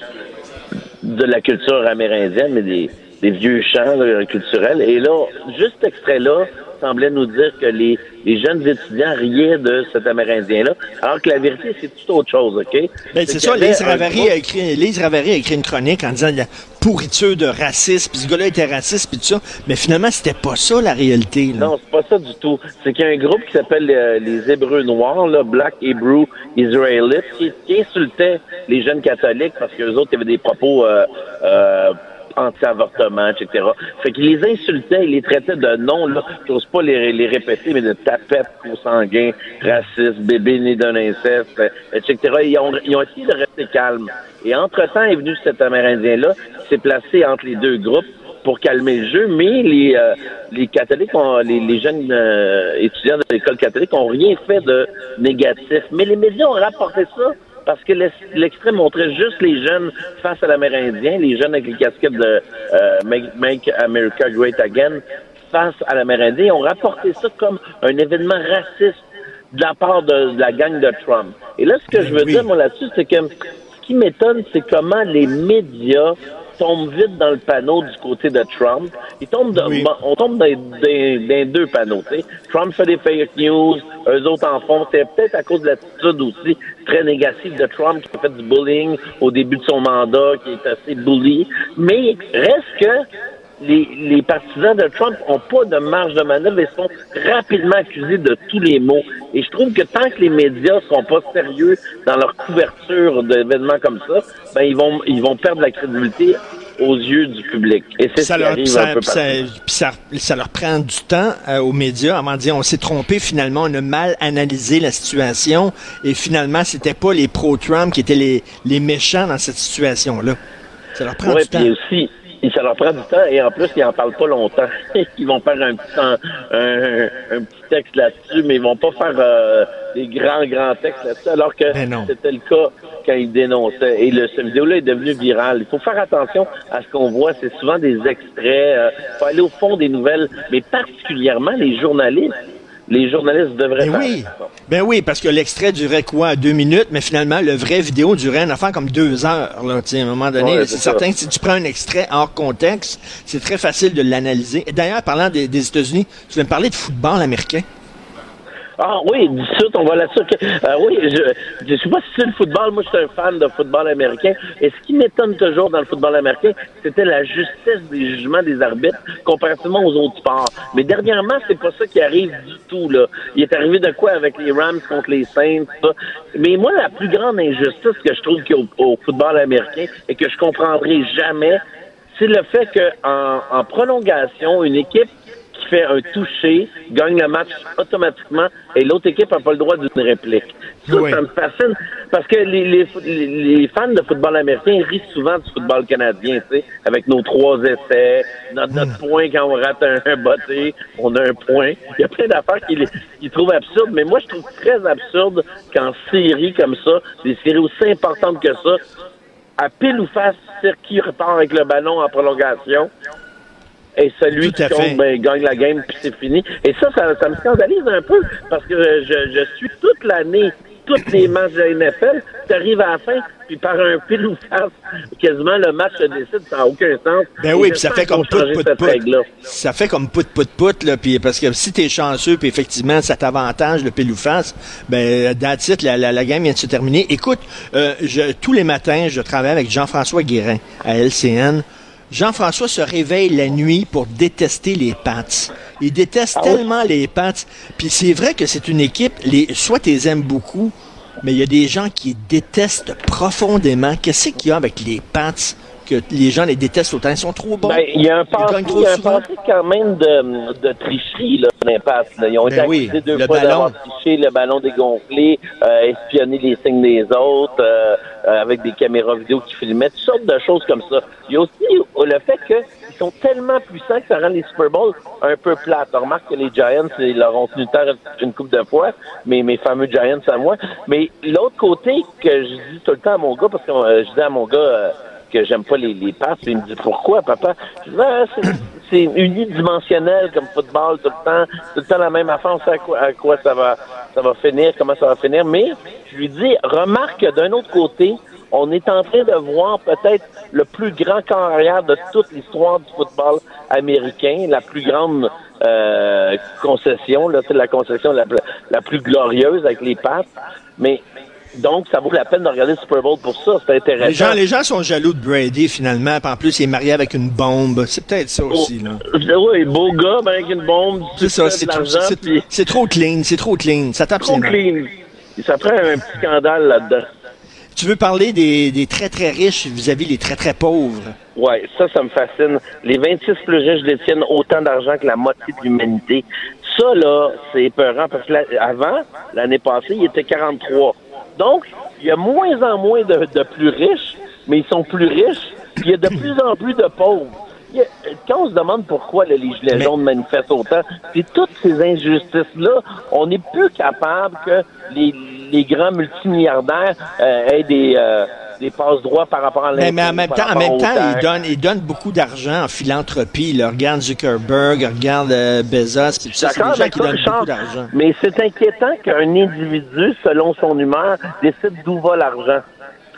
de la culture amérindienne, mais des, des vieux chants là, culturels. Et là, juste cet extrait-là semblait nous dire que les, les jeunes étudiants riaient de cet Amérindien-là, alors que la vérité, c'est tout autre chose, OK?
Ben, c'est ça, Lise Ravary, a écrit, Lise Ravary a écrit une chronique en disant la pourriture de racisme, puis ce gars-là était raciste, puis tout ça. Mais finalement, c'était pas ça la réalité. Là.
Non, c'est pas ça du tout. C'est qu'il y a un groupe qui s'appelle euh, les Hébreux Noirs, là, Black Hebrew Israelites, qui, qui insultait les jeunes catholiques parce qu'eux autres, avait des propos euh, euh, anti-avortement, etc. Fait qu'ils les insultaient, ils les traitaient de noms, là, j'ose pas les, répéter, mais de tapettes consanguins, racistes, bébés nés d'un inceste, euh, etc. Ils ont, essayé de rester calmes. Et entre-temps est venu cet Amérindien-là, s'est placé entre les deux groupes pour calmer le jeu, mais les, euh, les catholiques, ont, les, les jeunes euh, étudiants de l'école catholique ont rien fait de négatif. Mais les médias ont rapporté ça parce que l'ex- l'extrait montrait juste les jeunes face à l'Amérindien, les jeunes avec les casquettes de euh, Make, Make America Great Again face à l'Amérindien. Ils ont rapporté ça comme un événement raciste de la part de, de la gang de Trump. Et là, ce que je veux
Oui.
dire, moi, là-dessus, c'est que ce qui m'étonne, c'est comment les médias tombent vite dans le panneau du côté de Trump.
Oui.
bon, on tombe dans, dans- dans deux panneaux. Trump fait des fake news, eux autres en font. C'est peut-être à cause de l'attitude aussi très négative de Trump qui a fait du bullying au début de son mandat, qui est assez bully. Mais reste que les, les partisans de Trump ont pas de marge de manœuvre et sont rapidement accusés de tous les maux. Et je trouve que tant que les médias seront pas sérieux dans leur couverture d'événements comme ça, ben ils vont ils vont perdre la crédibilité aux yeux du public. Et c'est ce
ça
qui
leur,
arrive
ça,
un peu
ça- ça- ça leur prend du temps euh, aux médias avant de dire on s'est trompé finalement, on a mal analysé la situation et finalement c'était pas les pro-Trump qui étaient les, les méchants dans cette situation-là. Ça leur prend
Ouais,
du temps.
aussi, et ça leur prend du temps et en plus, ils en parlent pas longtemps. ils vont faire un petit, un, un petit texte là-dessus, mais ils vont pas faire euh, des grands, grands textes là-dessus, alors que
Ben
c'était le cas quand ils dénonçaient. Et le, cette vidéo-là est devenue virale. Il faut faire attention à ce qu'on voit. C'est souvent des extraits. Il faut aller au fond des nouvelles, mais particulièrement les journalistes. Les journalistes devraient
Ben
faire
oui. Ben oui, parce que l'extrait durait quoi? Deux minutes, mais finalement, le vrai vidéo durait une affaire comme deux heures. Là, à un moment donné,
Ouais,
c'est certain que si tu prends un extrait hors contexte, c'est très facile de l'analyser. Et D'ailleurs, parlant des, des États-Unis, tu viens me parler de football américain?
Ah oui, du suite, on va là-dessus. Ok. Euh, oui, je je sais pas si c'est le football. Moi, je suis un fan de football américain. Et ce qui m'étonne toujours dans le football américain, c'était la justesse des jugements des arbitres comparativement aux autres sports. Mais dernièrement, c'est pas ça qui arrive du tout. Là. Il est arrivé de quoi avec les Rams contre les Saints, ça. Mais moi, la plus grande injustice que je trouve qu'il y a au, au football américain et que je comprendrai jamais, c'est le fait qu'en en prolongation, une équipe qui fait un toucher, gagne le match automatiquement et l'autre équipe n'a pas le droit d'une réplique. Ça,
Oui.
ça me fascine parce que les, les, les- les fans de football américain rient souvent du football canadien, tu sais, avec nos trois essais, notre, notre point quand on rate un, un botté, on a un point. Il y a plein d'affaires qu'ils trouvent absurdes, mais moi je trouve très absurde qu'en série comme ça, des séries aussi importantes que ça, à pile ou face, c'est qui repart avec le ballon en prolongation. Et celui qui compte, ben, gagne la game, puis c'est fini. Et ça, ça, ça me scandalise un peu, parce que je, je suis toute l'année, toutes les matchs de la NFL, tu arrives à la fin, puis par un pile ou face, quasiment le match se décide, ça n'a aucun sens.
Ben oui, puis ça fait comme put, put, put. Ça fait comme put, put, put, là, puis parce que si t'es chanceux, puis effectivement, ça t'avantage le pile ou face, ben, la, la, la game vient de se terminer. Écoute, euh, je, tous les matins, je travaille avec Jean-François Guérin à LCN. Jean-François se réveille la nuit pour détester les Pats. Il déteste
Ah oui?
tellement les Pats. Puis c'est vrai que c'est une équipe, les, soit tu les aimes beaucoup, mais il y a des gens qui détestent profondément. Qu'est-ce qu'il y a avec les Pats? Que les gens les détestent autant? Ils sont trop bons.
Ben, il y a un passé, quand même de, de tricherie, là, l'impasse. Ils ont
Ben
été
oui,
accusés deux
le
fois d'avoir triché, le ballon dégonflé, euh, espionner les signes des autres, euh, euh, avec des caméras vidéo qui filmaient, toutes sortes de choses comme ça. Il y a aussi le fait qu'ils sont tellement puissants que ça rend les Super Bowls un peu plates. On remarque que les Giants, ils leur ont tenu tard une coupe de fois, mais mes fameux Giants à moi. Mais l'autre côté que je dis tout le temps à mon gars, parce que euh, je dis à mon gars... que j'aime pas les, les passes. Il me dit pourquoi, papa? Je dis, Ah, c'est- unidimensionnel comme football tout le temps. Tout le temps la même affaire, on sait à quoi, à quoi ça va ça va finir, comment ça va finir. Mais je lui dis, remarque que d'un autre côté, on est en train de voir peut-être le plus grand carrière de toute l'histoire du football américain, la plus grande euh, concession, là, la concession la, la plus glorieuse avec les passes. Mais donc, ça vaut la peine de regarder le Super Bowl pour ça. C'est intéressant.
Les gens, les gens sont jaloux de Brady, finalement. Puis en plus, il est marié avec une bombe. C'est peut-être ça aussi, là.
Oui, beau gars, ben, avec une bombe,
C'est ça, c'est trop,
puis
trop clean, c'est trop clean. Ça tape
trop clean. Ça prend un petit scandale là-dedans.
Tu veux parler des, des très très riches vis-à-vis les très très pauvres?
Ouais, ça, ça me fascine. Les 26 plus riches détiennent autant d'argent que la moitié de l'humanité. Ça, là, c'est épeurant parce que la- avant, l'année passée, il était 43. Donc, il y a moins en moins de, de plus riches, mais ils sont plus riches, puis il y a de plus en plus de pauvres. Quand on se demande pourquoi les gilets jaunes manifestent autant, c'est toutes ces injustices-là, on n'est plus capable que les, les grands multimilliardaires euh, aient des, euh, par rapport à
Mais, mais en même temps, en même temps,
taxes.
ils donnent, ils donnent beaucoup d'argent en philanthropie. Là. Regarde Zuckerberg, regarde euh, Bezos, ça. C'est des gens
avec
qui
ça,
donnent
Richard,
beaucoup d'argent.
mais c'est inquiétant qu'un individu, selon son humeur, décide d'où va l'argent.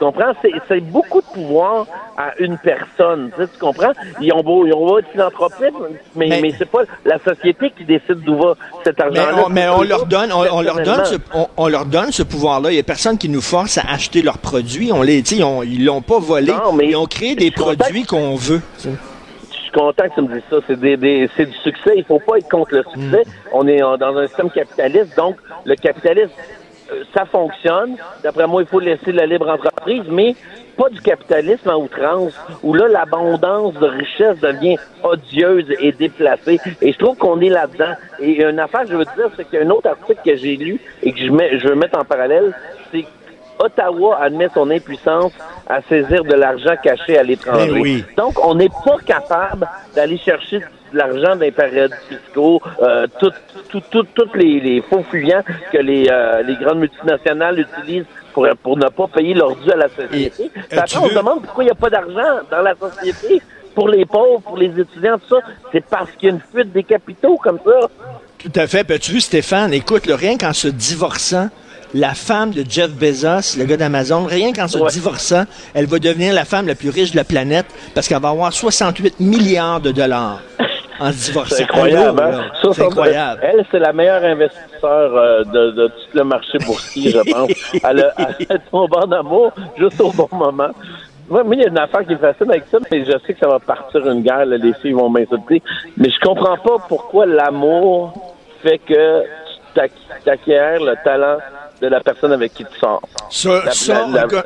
Tu comprends? C'est, beaucoup de pouvoir à une personne. Tu, sais, tu comprends? Ils ont beau, ils ont beau être philanthropiques, mais,
Mais-
mais, c'est pas la société qui décide d'où va cet
Mais
argent-là.
on, mais on leur donne, on, on leur donne ce, on, on leur donne ce pouvoir-là. Il y a personne qui nous force à acheter leurs produits. On les, ils ont- ils l'ont pas volé.
Non, mais
ils ont créé des produits qu'on veut.
Je suis content que tu me dises ça. C'est des, des- c'est du succès. Il faut pas être contre le succès. On est en- dans un système capitaliste, donc le capitalisme, ça fonctionne. D'après moi, il faut laisser la libre entreprise, mais pas du capitalisme en outrance, où là, l'abondance de richesse devient odieuse et déplacée. Et je trouve qu'on est là-dedans. Et une affaire, je veux dire, c'est qu'il y a un autre article que j'ai lu et que je, mets, je veux mettre en parallèle, c'est Ottawa admet son impuissance à saisir de l'argent caché à l'étranger.
Oui.
Donc, on n'est pas capable d'aller chercher de l'argent des paradis fiscaux, euh, tout- tout- tout- tous les, les faux fuyants que les, euh, les grandes multinationales utilisent pour, pour ne pas payer leur dû à la société.
Et,
après, on se
veux-
demande pourquoi il n'y a pas d'argent dans la société pour les pauvres, pour les étudiants, tout ça. C'est parce qu'il y a une fuite des capitaux comme ça.
Tout à fait. Vu, Stéphane, écoute, là, rien qu'en se divorçant, la femme de Jeff Bezos, le gars d'Amazon, rien qu'en se
Ouais.
divorçant, elle va devenir la femme la plus riche de la planète parce qu'elle va avoir 68 milliards de dollars en divorçant.
C'est incroyable. Hein?
C'est incroyable.
Elle, c'est la meilleure investisseur euh, de, de tout le marché boursier, je pense. Elle a, elle a tombé en amour juste au bon moment. Moi, il y a une affaire qui est facile avec ça, mais je sais que ça va partir une guerre. là, les filles vont m'insulter. Mais je comprends pas pourquoi l'amour fait que tu t'ac- t'acquiers le talent de la personne avec qui tu sors.
Ça,
La-
ça,
la-
en tout cas,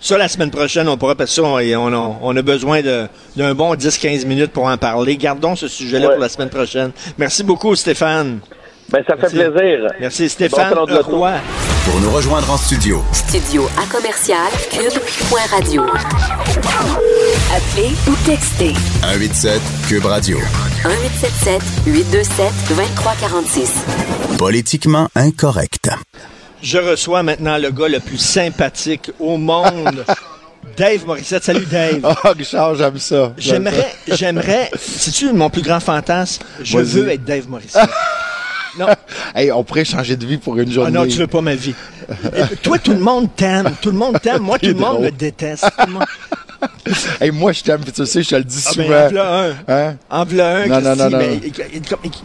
ça, la semaine prochaine, on pourra, parce que ça, on, on a, on a besoin de- d'un bon 10-15 minutes pour en parler. Gardons ce sujet-là
Ouais.
pour la semaine prochaine. Merci beaucoup, Stéphane.
Ben, ça fait
Merci.
plaisir.
Merci, Stéphane
Bon.
Roy.
Pour nous rejoindre en studio,
Studio à commercial cube.radio. Appelez ou textez
187 Cube Radio.
1877 827 2346.
Politiquement incorrect.
Je reçois maintenant le gars le plus sympathique au monde. Dave Morissette. Salut, Dave.
Ah, Richard, j'aime ça. J'aime
J'aimerais, j'aimerais, c'est-tu mon plus grand fantasme? Je veux être Dave Morissette. Non.
Hey, on pourrait changer de vie pour une
ah
journée.
non, tu veux pas ma vie. Et toi, tout le monde t'aime. Tout le monde t'aime. Moi, tout le monde
drôle.
me déteste. Tout le monde-
Hey, moi, je t'aime, puis tu sais, je te le dis
Ah
souvent.
ben, en un.
Hein?
En v'là un,
Non, non, non, non,
mais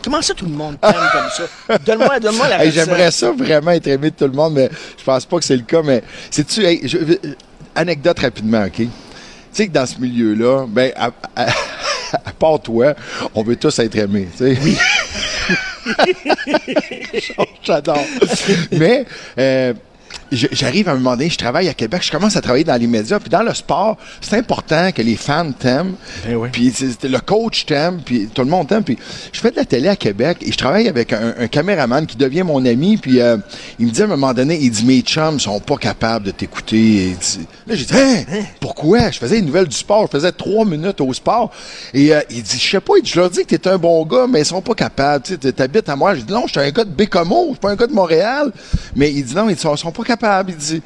comment ça tout le monde t'aime comme ça? Donne-moi, donne-moi la
Hey. J'aimerais ça vraiment être aimé de tout le monde, mais je pense pas que c'est le cas. Mais sais-tu, hey, je- euh, anecdote rapidement, OK? Tu sais que dans ce milieu-là, ben, à, à- à part toi, on veut tous être aimés. tu sais. Oui. J'adore. Mais euh, j'arrive à un moment donné, je travaille à Québec, je commence à travailler dans les médias, puis dans le sport, c'est important que les fans t'aiment,
Ben oui.
puis le coach t'aime, puis tout le monde t'aime. Puis je fais de la télé à Québec et je travaille avec un, un caméraman qui devient mon ami, puis euh, il me dit à un moment donné, il dit mes chums sont pas capables de t'écouter. Là j'ai dit hein, pourquoi? Je faisais une nouvelle du sport, je faisais trois minutes au sport et euh, il dit je sais pas, je leur dis que t'es un bon gars, mais ils sont pas capables. Tu sais, t'habites à moi. J'ai dit non, je suis un gars de Bécomo, je suis pas un gars de Montréal. Mais il dit non, ils sont, sont pas capables. Il dit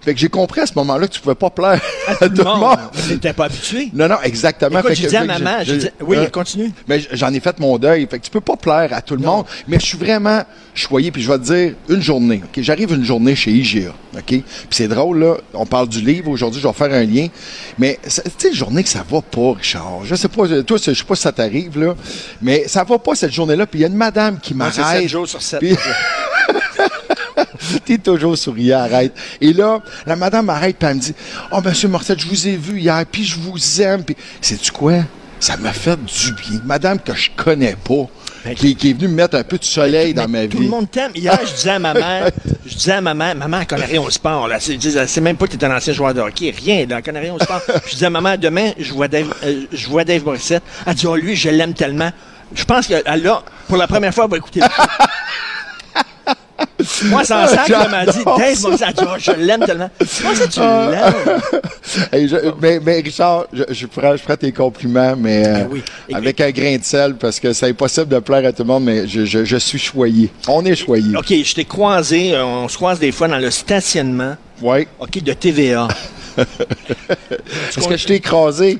fait que j'ai compris à ce moment-là que tu pouvais pas plaire à tout le monde.
T'étais pas habitué.
Non, non, exactement.
Écoute, j'ai dit à maman,
j'ai-
dit, oui,
euh,
continue.
mais j'en ai fait mon deuil. Fait que tu peux pas plaire à tout le monde. Mais je suis vraiment choyé. Puis je vais te dire une journée. ok? J'arrive une journée chez IGA. OK? Puis c'est drôle, là. On parle du livre aujourd'hui. Je vais faire un lien. Mais tu sais, une journée que ça va pas, Richard. Je sais pas, euh, toi, je sais pas si ça t'arrive, là. Mais ça va pas cette journée-là. Puis il y a une madame qui
c'est
m'arrête.
7 jours sur 7.
Puis- T'es toujours souriant, arrête. Et là, la madame m'arrête, puis elle me dit Oh, monsieur Morissette, je vous ai vu hier, puis je vous aime. Puis, sais-tu quoi? Ça m'a fait du bien. Madame que je connais pas,
Ben,
qui, qui est venue me mettre un peu de soleil dans ma
Tout
vie.
le monde t'aime. Hier, je disais à ma mère, je disais à ma mère, maman, elle connaît rien au sport. Là. C'est- c'est même pas que t'es un ancien joueur de hockey, rien, là, elle connaît rien au sport. je disais à ma mère, demain, je vois Dave, euh, je vois Dave Morissette. Elle dit, oh, lui, je l'aime tellement. Je pense qu'elle a, pour la première fois, elle va écouter le. Moi, sans sac, elle m'a dit, Dave
ça.
Morissette, je l'aime tellement. Comment ça, tu l'aimes?
Hey, je- mais, mais Richard, je, je, prends, je prends tes compliments, mais euh,
Ben oui.
Avec un grain de sel, parce que c'est impossible de plaire à tout le monde, mais je, je, je suis choyé. On est choyé.
OK, je t'ai croisé, euh, on se croise des fois dans le stationnement,
Ouais.
OK, de TVA.
Est-ce que je t'ai écrasé?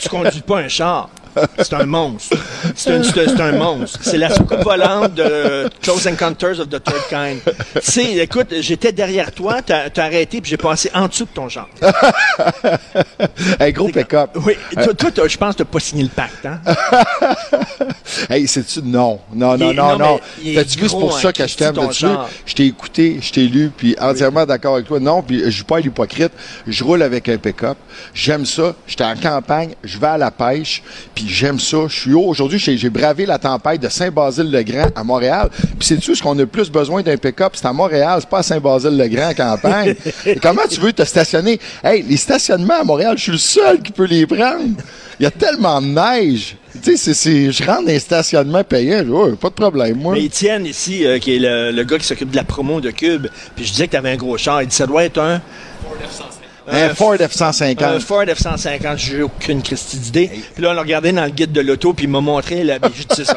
tu conduis pas un char. C'est un monstre. C'est un, c'est un- monstre. C'est la soucoupe volante de Close Encounters of the Third Kind. Tu sais, écoute, j'étais derrière toi, t'as as arrêté, puis j'ai passé en dessous de ton char.
Un gros pick-up.
Oui, toi, toi, je pense que t'as pas signé le pacte, hein?
Hey, c'est-tu? Non. Non, non,
est-
non,
non,
T'as-tu vu, c'est pour
hein,
ça que je t'aime. Je t'ai écouté, je t'ai lu, puis entièrement d'accord avec toi. Non, puis je suis pas l'hypocrite. Je roule avec un pick-up. J'aime ça. J'étais en campagne. Je vais à la pêche. Puis j'aime ça. Je suis haut. Aujourd'hui, j'ai bravé la tempête de Saint-Basile-le-Grand à Montréal. Puis sais-tu ce qu'on a le plus besoin d'un pick-up? C'est à Montréal. C'est pas à Saint-Basile-le-Grand en campagne. Et comment tu veux te stationner? Hey, les stationnements à Montréal, je suis le seul qui peut les prendre. Il y a tellement de neige. Tu sais, c'est- c'est- je rentre dans les stationnements payants. Ouais, pas de problème, moi.
Mais Étienne, ici, euh, qui est le, le gars qui s'occupe de la promo de Cube, puis je disais que t'avais un gros char, il dit ça doit être un...
Un Ford F-150.
Un Ford F-150, j'ai aucune Christie d'idée. Puis là, on l'a regardé dans le guide de l'auto, puis il m'a montré, là, puis c'est ça.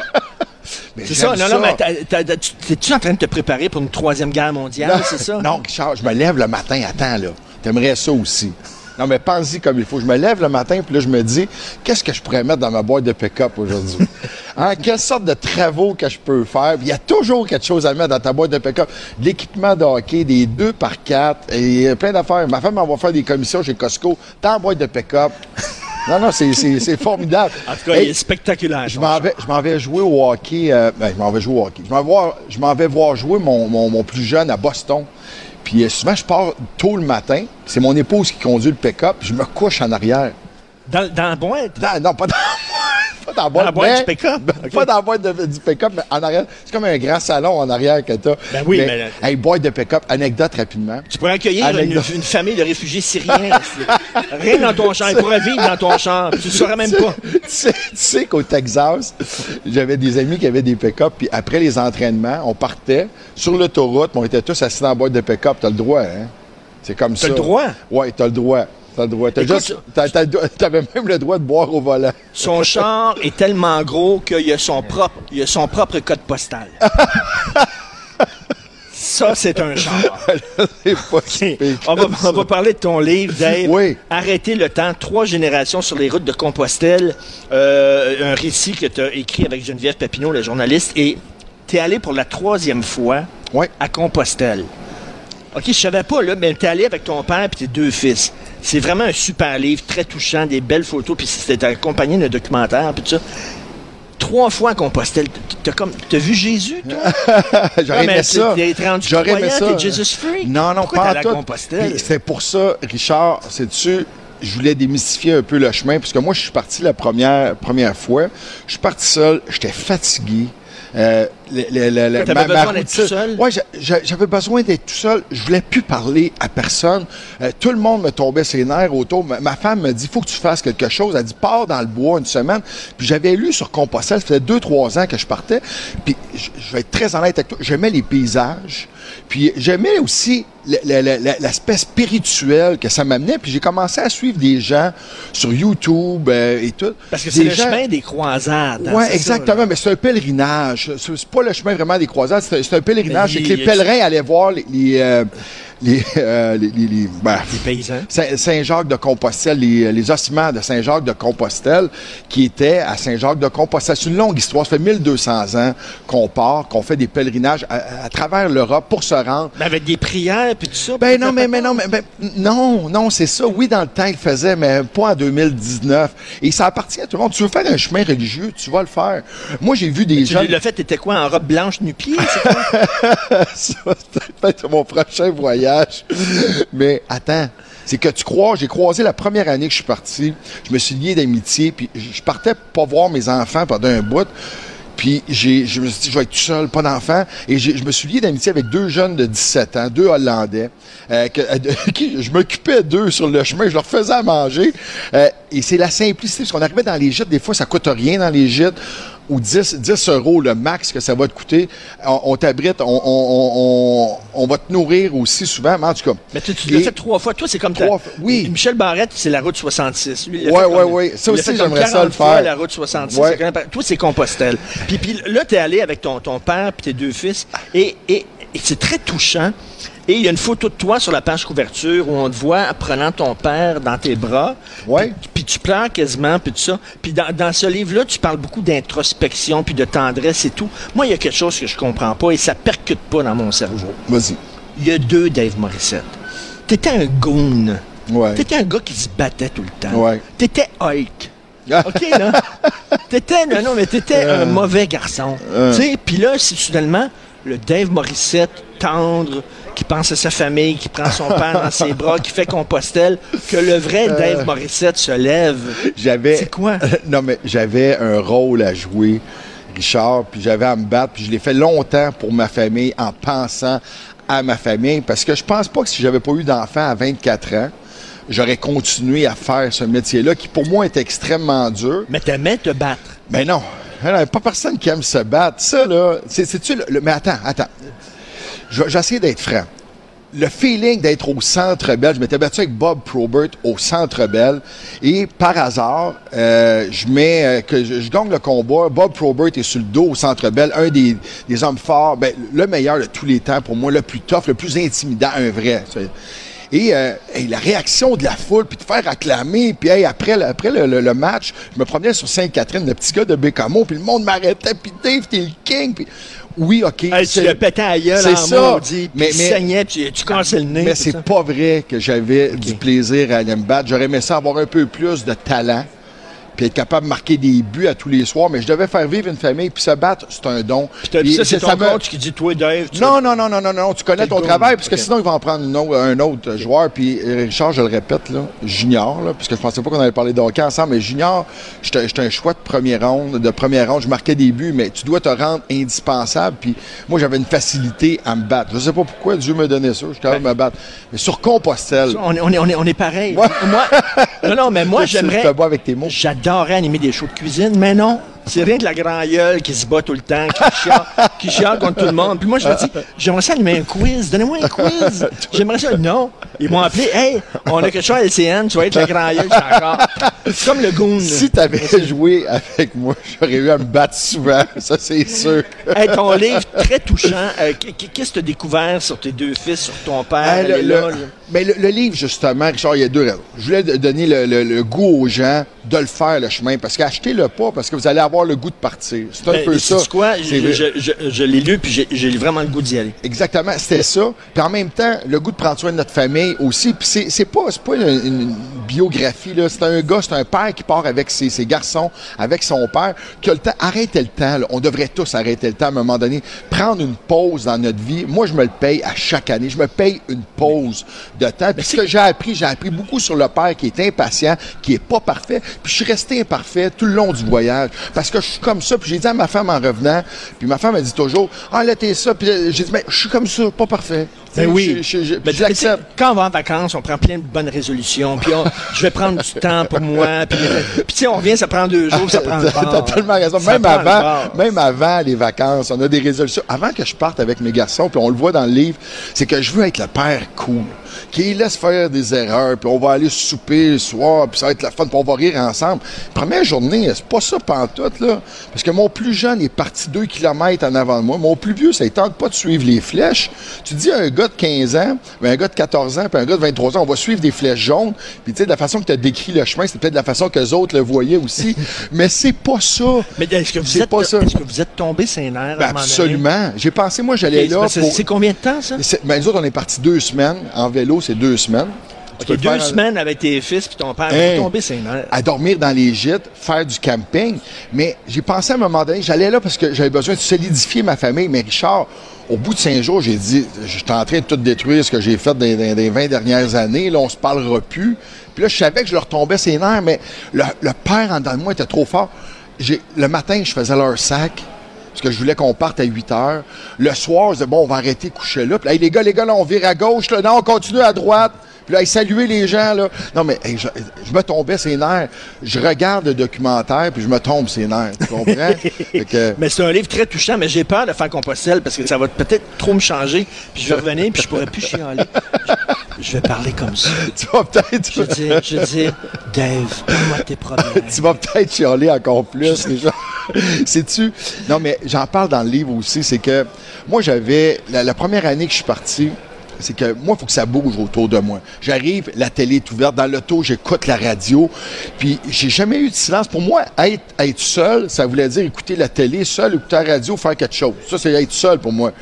C'est ça, non, non, mais t'es-tu en train de te préparer pour une troisième guerre mondiale, c'est ça?
Non, Richard, je me lève le matin. Attends, là. T'aimerais ça aussi. Non, mais pense-y comme il faut. Je me lève le matin, puis là, je me dis, qu'est-ce que je pourrais mettre dans ma boîte de pick-up aujourd'hui? Hein, quelle sorte de travaux que je peux faire? Il y a toujours quelque chose à mettre dans ta boîte de pick-up. De L'équipement de hockey, des 2 par 4 et plein d'affaires. Ma femme va faire des commissions chez Costco. Dans la boîte de pick-up. Non, non, c'est- formidable.
En tout cas,
Hey,
il est spectaculaire.
je m'en vais, jouer au hockey. euh, ben, je m'en vais jouer au hockey. Je m'en vais voir, vais jouer mon, mon, mon plus jeune à Boston. Puis euh, souvent, je pars tôt le matin. C'est mon épouse qui conduit le pick-up. Je me couche en arrière.
Dans, dans la boîte?
Dans- non, pas dans, pas dans la boîte,
la boîte
mais-
du pick-up?
Pas dans la boîte de- du pick-up, mais en arrière. C'est comme un grand salon en arrière que t'as.
Ben oui, mais-
hey, boîte de pick-up, anecdote rapidement.
Tu pourrais accueillir une, famille de réfugiés syriens. Rien dans ton champ. Ils pourraient vivre dans ton champ. Tu ne saurais même pas.
tu sais, tu sais qu'au Texas, j'avais des amis qui avaient des pick-up, puis après les entraînements, on partait sur l'autoroute, on était tous assis dans la boîte de pick-up. T'as le droit, hein? C'est comme ça.
le
t'as le droit. T'as le droit. T'as t'avais même le droit de boire au volant.
Son char est tellement gros qu'il a son propre, il a son propre code postal. Ça, c'est un char. On, va, on parler de ton livre, Dave.
Oui.
Arrêter le temps, trois générations sur les routes de Compostelle. Euh, un récit que tu as écrit avec Geneviève Papineau, la journaliste. Et tu es allé pour la troisième fois à Compostelle. OK, je savais pas, là, mais t'es allé avec ton père et tes deux fils. C'est vraiment un super livre, très touchant, des belles photos, puis c'était accompagné d'un documentaire, puis tout ça. Trois fois Compostelle. T'as comme, t'as vu Jésus, toi?
J'aurais
Ouais, mais
aimé ça. J'aurais aimé ça.
t'es Jesus freak?
Non, non,
Pourquoi
pas
à
tout.
Compostelle?
C'est pour ça, Richard, sais-tu, je voulais démystifier un peu le chemin, parce que moi, je suis parti la première, première fois. Je suis parti seul, j'étais fatigué. Euh, le- le- le- le-
T'avais besoin d'être tout seul?
J'a- j'avais besoin d'être tout seul. Je voulais plus parler à personne. Euh, tout le monde me tombait ses nerfs autour. Ma, ma femme me dit, faut que tu fasses quelque chose. Elle dit, pars dans le bois une semaine. Puis j'avais lu sur Compostelle, ça faisait deux, trois ans que je partais. Puis je, je vais être très honnête avec toi, j'aimais les paysages. Puis j'aimais aussi l'aspect spirituel que ça m'amenait. Puis j'ai commencé à suivre des gens sur YouTube euh, et tout.
Parce que c'est le
gens-
chemin des croisades. hein,
oui,
ça,
exactement, mais c'est un pèlerinage. C'est pas le chemin vraiment des croisades, c'est un- pèlerinage. C'est que les pèlerins allaient voir les. les, euh, les, euh, les- les- les- ben,
Les paysans.
Saint- Saint-Jacques de Compostelle, les, les ossements de Saint-Jacques de Compostelle qui étaient à Saint-Jacques de Compostelle. C'est une longue histoire. Ça fait 1200 ans qu'on part, qu'on fait des pèlerinages à, à travers l'Europe pour se rendre.
Mais avec des prières puis tout ça.
Ben non, mais, mais non, mais, mais- non, non, c'est ça. Oui, dans le temps, il le faisait, mais pas en 2019. Et ça appartient à tout le monde. Tu veux faire un chemin religieux, tu vas le faire. Moi, j'ai vu des gens.
l'as fait, t'étais quoi, en robe blanche nu-pied? c'est quoi?
ça, c'est peut-être mon prochain voyage. Mais attends, c'est que tu crois, j'ai croisé la première année que je suis parti, je me suis lié d'amitié, puis je partais pas voir mes enfants pendant un bout. Puis j'ai, je me suis dit, je vais être tout seul, pas d'enfant. Et je me suis lié d'amitié avec deux jeunes de 17 ans, deux Hollandais, euh, euh, je m'occupais d'eux sur le chemin, je leur faisais à manger. Euh, et c'est la simplicité, parce qu'on arrivait dans les gîtes, des fois, ça coûte rien dans les gîtes, ou 10, 10 euros le max que ça va te coûter. On, on t'abrite, on, on, va te nourrir aussi souvent, mais en tout cas.
Mais tu, tu l'as fait trois fois. Toi, c'est comme
Trois fois, oui.
Michel Barrette, c'est la route 66. Lui, il l'a
Ouais, ouais. Ça aussi, j'aimerais ça
40
le
fois,
faire.
la route 66.
Ouais.
C'est quand même pas- Toi, c'est Compostelle. Puis, puis là, t'es allé avec ton, ton père puis tes deux fils. Et, et, et c'est très touchant. Et il y a une photo de toi sur la page couverture où on te voit prenant ton père dans tes bras.
Ouais.
Puis, tu pleures quasiment, puis tout ça. Puis dans, dans ce livre-là, tu parles beaucoup d'introspection, puis de tendresse et tout. Moi, il y a quelque chose que je comprends pas et ça percute pas dans mon cerveau.
Vas-y.
Il y a deux Dave Morissette. T'étais un goon.
Ouais.
T'étais un gars qui se battait tout le temps.
Ouais.
T'étais Hulk. OK, là? T'étais, non, non, mais t'étais un mauvais garçon.
Euh.
Tu sais, puis là, c'est soudainement le Dave Morissette tendre, qui pense à sa famille, qui prend son père dans ses bras, qui fait Compostelle, que le vrai Dave Morissette se lève.
J'avais.
C'est quoi?
non, mais j'avais un rôle à jouer, Richard, puis j'avais à me battre, puis je l'ai fait longtemps pour ma famille en pensant à ma famille, parce que je pense pas que si j'avais pas eu d'enfant à 24 ans, j'aurais continué à faire ce métier-là, qui pour moi est extrêmement dur.
Mais t'aimais te battre.
Mais non, il n'y a pas personne qui aime se battre. Ça, là, c'est, c'est-tu le, Mais attends, attends. J'essaie d'être franc. Le feeling d'être au Centre Bell, je m'étais battu avec Bob Probert au Centre Bell, et par hasard, euh, je mets euh, que je gagne le combat. Bob Probert est sur le dos au Centre Bell, un des, des hommes forts, ben, le meilleur de tous les temps pour moi, le plus tough, le plus intimidant, un vrai. Et, euh, la réaction de la foule, puis de faire acclamer, puis hey, après, le- après le, le- le match, je me promenais sur Sainte-Catherine, le petit gars de Bécamo, puis le monde m'arrêtait, puis Dave, t'es le king, puis oui, OK.
Hey, tu
c'est-
le pétais à gueule
c'est
en
ça.
maudit,
Mais-
tu
mais-
saignais, puis tu cassais le nez.
mais c'est
ça.
pas vrai que j'avais du plaisir à aller me battre. J'aurais aimé ça avoir un peu plus de talent, puis être capable de marquer des buts à tous les soirs, mais je devais faire vivre une famille, puis se battre, c'est un don.
C'est ton
me-
coach qui dit, toi, Dave, tu
Non, non, non, non, non, non, tu connais ton
goal.
travail, parce que sinon, il va en prendre autre- un autre joueur. Puis euh, Richard, je le répète, là, junior, là, puisque je pensais pas qu'on allait parler de hockey ensemble, mais junior, j'étais un choix de première ronde, de première ronde, je marquais des buts, mais tu dois te rendre indispensable. Puis moi, j'avais une facilité à me battre. Je sais pas pourquoi Dieu me donnait ça, je suis capable de me battre. Mais sur Compostelle,
On est, on est, on est, on est pareil.
Ouais.
Moi, non, non, mais moi, j'aimerais.
avec tes mots.
J'adorerais animer des shows de cuisine, mais non. C'est rien que la grand gueule qui se bat tout le temps, qui chiale, qui chiale contre tout le monde. Puis moi, je me dis, j'aimerais ça animer un quiz. Donnez-moi un quiz. J'aimerais ça. Non. Ils m'ont appelé, hey, on a quelque chose à LCN, tu vas être la grand gueule, encore. C'est comme le goon.
Si tu avais joué avec moi, j'aurais eu à me battre souvent, ça c'est sûr.
Hey, ton livre, très touchant. Euh, qu- Qu'est-ce que tu as découvert sur tes deux fils, sur ton père?
Le,
là, là?
ben, le- le livre, justement, Richard, il y a deux raisons. Je voulais donner le, le- le goût aux gens de le faire, le chemin, parce qu'achetez-le pas, parce que vous allez avoir le goût de partir. C'est un
Ben,
peu ça.
sais-tu quoi?
C'est
Je,
vrai.
je, je- je l'ai lu, puis j'ai- j'ai vraiment le goût d'y aller.
Exactement, c'était ça. Puis en même temps, le goût de prendre soin de notre famille aussi. Puis c'est, c'est pas, c'est pas une, une biographie, là. C'est un gars, c'est un père qui part avec ses, ses garçons, avec son père, qui a le temps. Arrêtez le temps, là. On devrait tous arrêter le temps à un moment donné. Prendre une pause dans notre vie. Moi, je me le paye à chaque année. Je me paye une pause de temps. Puis ce que j'ai appris, j'ai appris beaucoup sur le père qui est impatient, qui est pas parfait. Puis je suis resté imparfait tout le long du voyage. Parce que je suis comme ça. Puis j'ai dit à ma femme en revenant, puis ma femme a dit toujours, ah là, t'es ça. Puis j'ai dit, mais je suis comme ça, pas parfait.
Ben oui.
Je- je- je-
Ben, Quand on va en vacances, on prend plein de bonnes résolutions. Puis on- je vais prendre du temps pour moi. Puis, puis tu sais, on revient, ça prend deux jours, ça prend
T'as
bord.
t'as tellement raison.
Ça
Même avant, même avant les vacances, on a des résolutions. Avant que je parte avec mes garçons, puis on le voit dans le livre, c'est que je veux être le père cool, qui laisse faire des erreurs, puis on va aller souper le soir, puis ça va être la fun, puis on va rire ensemble. Première journée, c'est pas ça pantoute, là. Parce que mon plus jeune est parti deux kilomètres en avant de moi. Mon plus vieux, ça ne tente pas de suivre les flèches. Tu dis à un gars de 15 ans, ben, un gars de 14 ans, puis un gars de 23 ans, on va suivre des flèches jaunes. Puis tu sais, de la façon que tu as décrit le chemin, c'est peut-être de la façon que les autres le voyaient aussi. Mais c'est pas ça.
Mais est-ce que, vous êtes,
pas ça.
est-ce que vous êtes tombé ses nerfs?
Ben, absolument. J'ai pensé, moi, j'allais là
c'est-
pour...
C'est combien de temps, ça?
Ben, nous autres, on est partis deux semaines. En vélo, c'est deux semaines. Tu
deux semaines avec tes fils puis ton père,
Hey.
tombé ses nerfs.
à dormir dans les gîtes, faire du camping. Mais j'ai pensé à un moment donné, j'allais là parce que j'avais besoin de solidifier ma famille. Mais Richard, au bout de cinq jours, j'ai dit, j'étais en train de tout détruire ce que j'ai fait dans, dans- dans les 20 dernières années. Là, on se parlera plus. Puis là, je savais que je leur tombais ses nerfs, mais le, le père en dedans de moi était trop fort. Le matin, je faisais leur sac. Parce que je voulais qu'on parte à 8 heures. Le soir, je disais, bon, on va arrêter de coucher là. Puis là, Hey, les gars, les gars, là, on vire à gauche. Là. Non, on continue à droite. Puis là, saluaient les gens, là. Non, mais hey, je, je me tombais ses nerfs. Je regarde le documentaire, puis je me tombe ses nerfs. Tu comprends? Que-
Mais c'est un livre très touchant, mais j'ai peur de faire Compostelle parce que ça va peut-être trop me changer. Puis je vais revenir, puis je pourrais plus chialer. Je, vais parler comme ça.
tu vas peut-être...
Je dire, je dire Dave, de tes problèmes.
tu vas peut-être chialer encore plus. déjà. Sais-tu? Non, mais j'en parle dans le livre aussi. C'est que moi, j'avais. La, la première année que je suis parti, c'est que moi, il faut que ça bouge autour de moi. J'arrive, la télé est ouverte. Dans l'auto, j'écoute la radio. Puis, j'ai jamais eu de silence. Pour moi, être, être seul, ça voulait dire écouter la télé seul, écouter la radio, faire quelque chose. Ça, c'est être seul pour moi.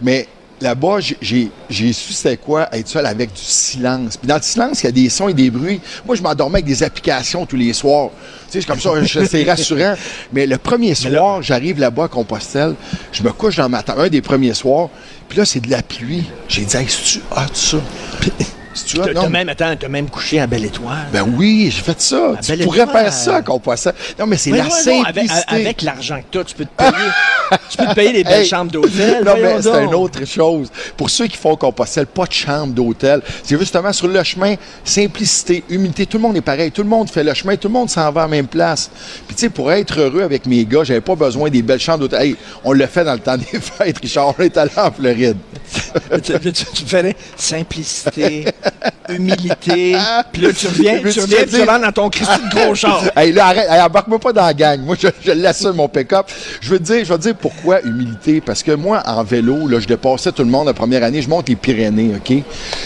Mais là-bas, j'ai- j'ai j'ai su c'était quoi être seul avec du silence. Puis dans le silence, il y a des sons et des bruits. Moi, je m'endormais avec des applications tous les soirs. Tu sais, c'est comme ça, c'est rassurant. Mais le premier soir, j'arrive là-bas à Compostelle, je me couche dans ma tente, un des premiers soirs, puis là, c'est de la pluie. J'ai dit, hey, c'est-tu hot, ça? Non,
t'as même, attends, même couché à Belle Étoile.
ben oui, j'ai fait ça. tu
belle
pourrais
étoile.
faire ça à Compostelle. Non, mais c'est
Mais
la
ouais, non, avec,
simplicité.
avec l'argent que t'as, tu peux te payer, tu peux te payer des belles
Hey!
chambres d'hôtel.
Non, mais c'est une autre chose. Pour ceux qui font Compostelle, pas de chambre d'hôtel. C'est justement sur le chemin, simplicité, humilité. Tout le monde est pareil. Tout le monde fait le chemin. Tout le monde s'en va à la même place. Puis, tu sais, pour être heureux avec mes gars, j'avais pas besoin des belles chambres d'hôtel. Hey, on le fait dans le temps des fêtes, Richard. On est allé en Floride.
tu, tu, tu fais simplicité, humilité. Puis là, tu reviens, tu reviens, tu rentres dans ton Christy de gros char.
Hey, là, arrête, hey, embarque-moi pas dans la gang. Moi, je, je l'assume, mon pick-up. Je veux te dire, je veux te dire pourquoi humilité. Parce que moi, en vélo, là, je dépassais tout le monde la première année. Je monte les Pyrénées, OK?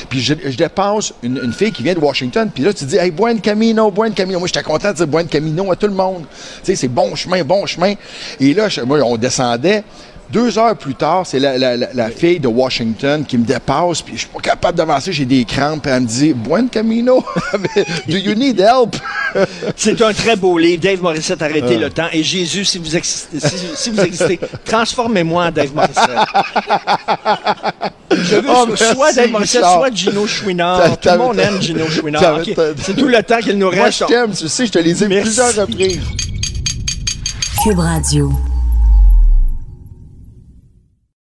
Puis je, je dépasse une, une fille qui vient de Washington. Puis là, tu dis, hey, Buen Camino, Buen Camino. Moi, j'étais content de dire Buen Camino à tout le monde. Tu sais, c'est bon chemin, bon chemin. Et là, je- moi, on descendait. Deux heures plus tard, c'est la, la- la- la fille de Washington qui me dépasse, puis je suis pas capable d'avancer, j'ai des crampes, puis elle me dit Buen Camino, do you need help?
C'est un très beau livre. Dave Morissette, Arrêtez le temps. Et Jésus, si vous existez, si, si vous existez transformez-moi en Dave Morissette. Je veux
Oh,
soit
merci,
Dave Morissette,
Richard.
soit Gino Chouinard.
T'as-
Tout le monde aime Gino Chouinard. C'est tout le temps qu'il nous
Moi,
reste.
je t'aime, tu sais, je te les ai
Merci.
plusieurs reprises.
Cube Radio.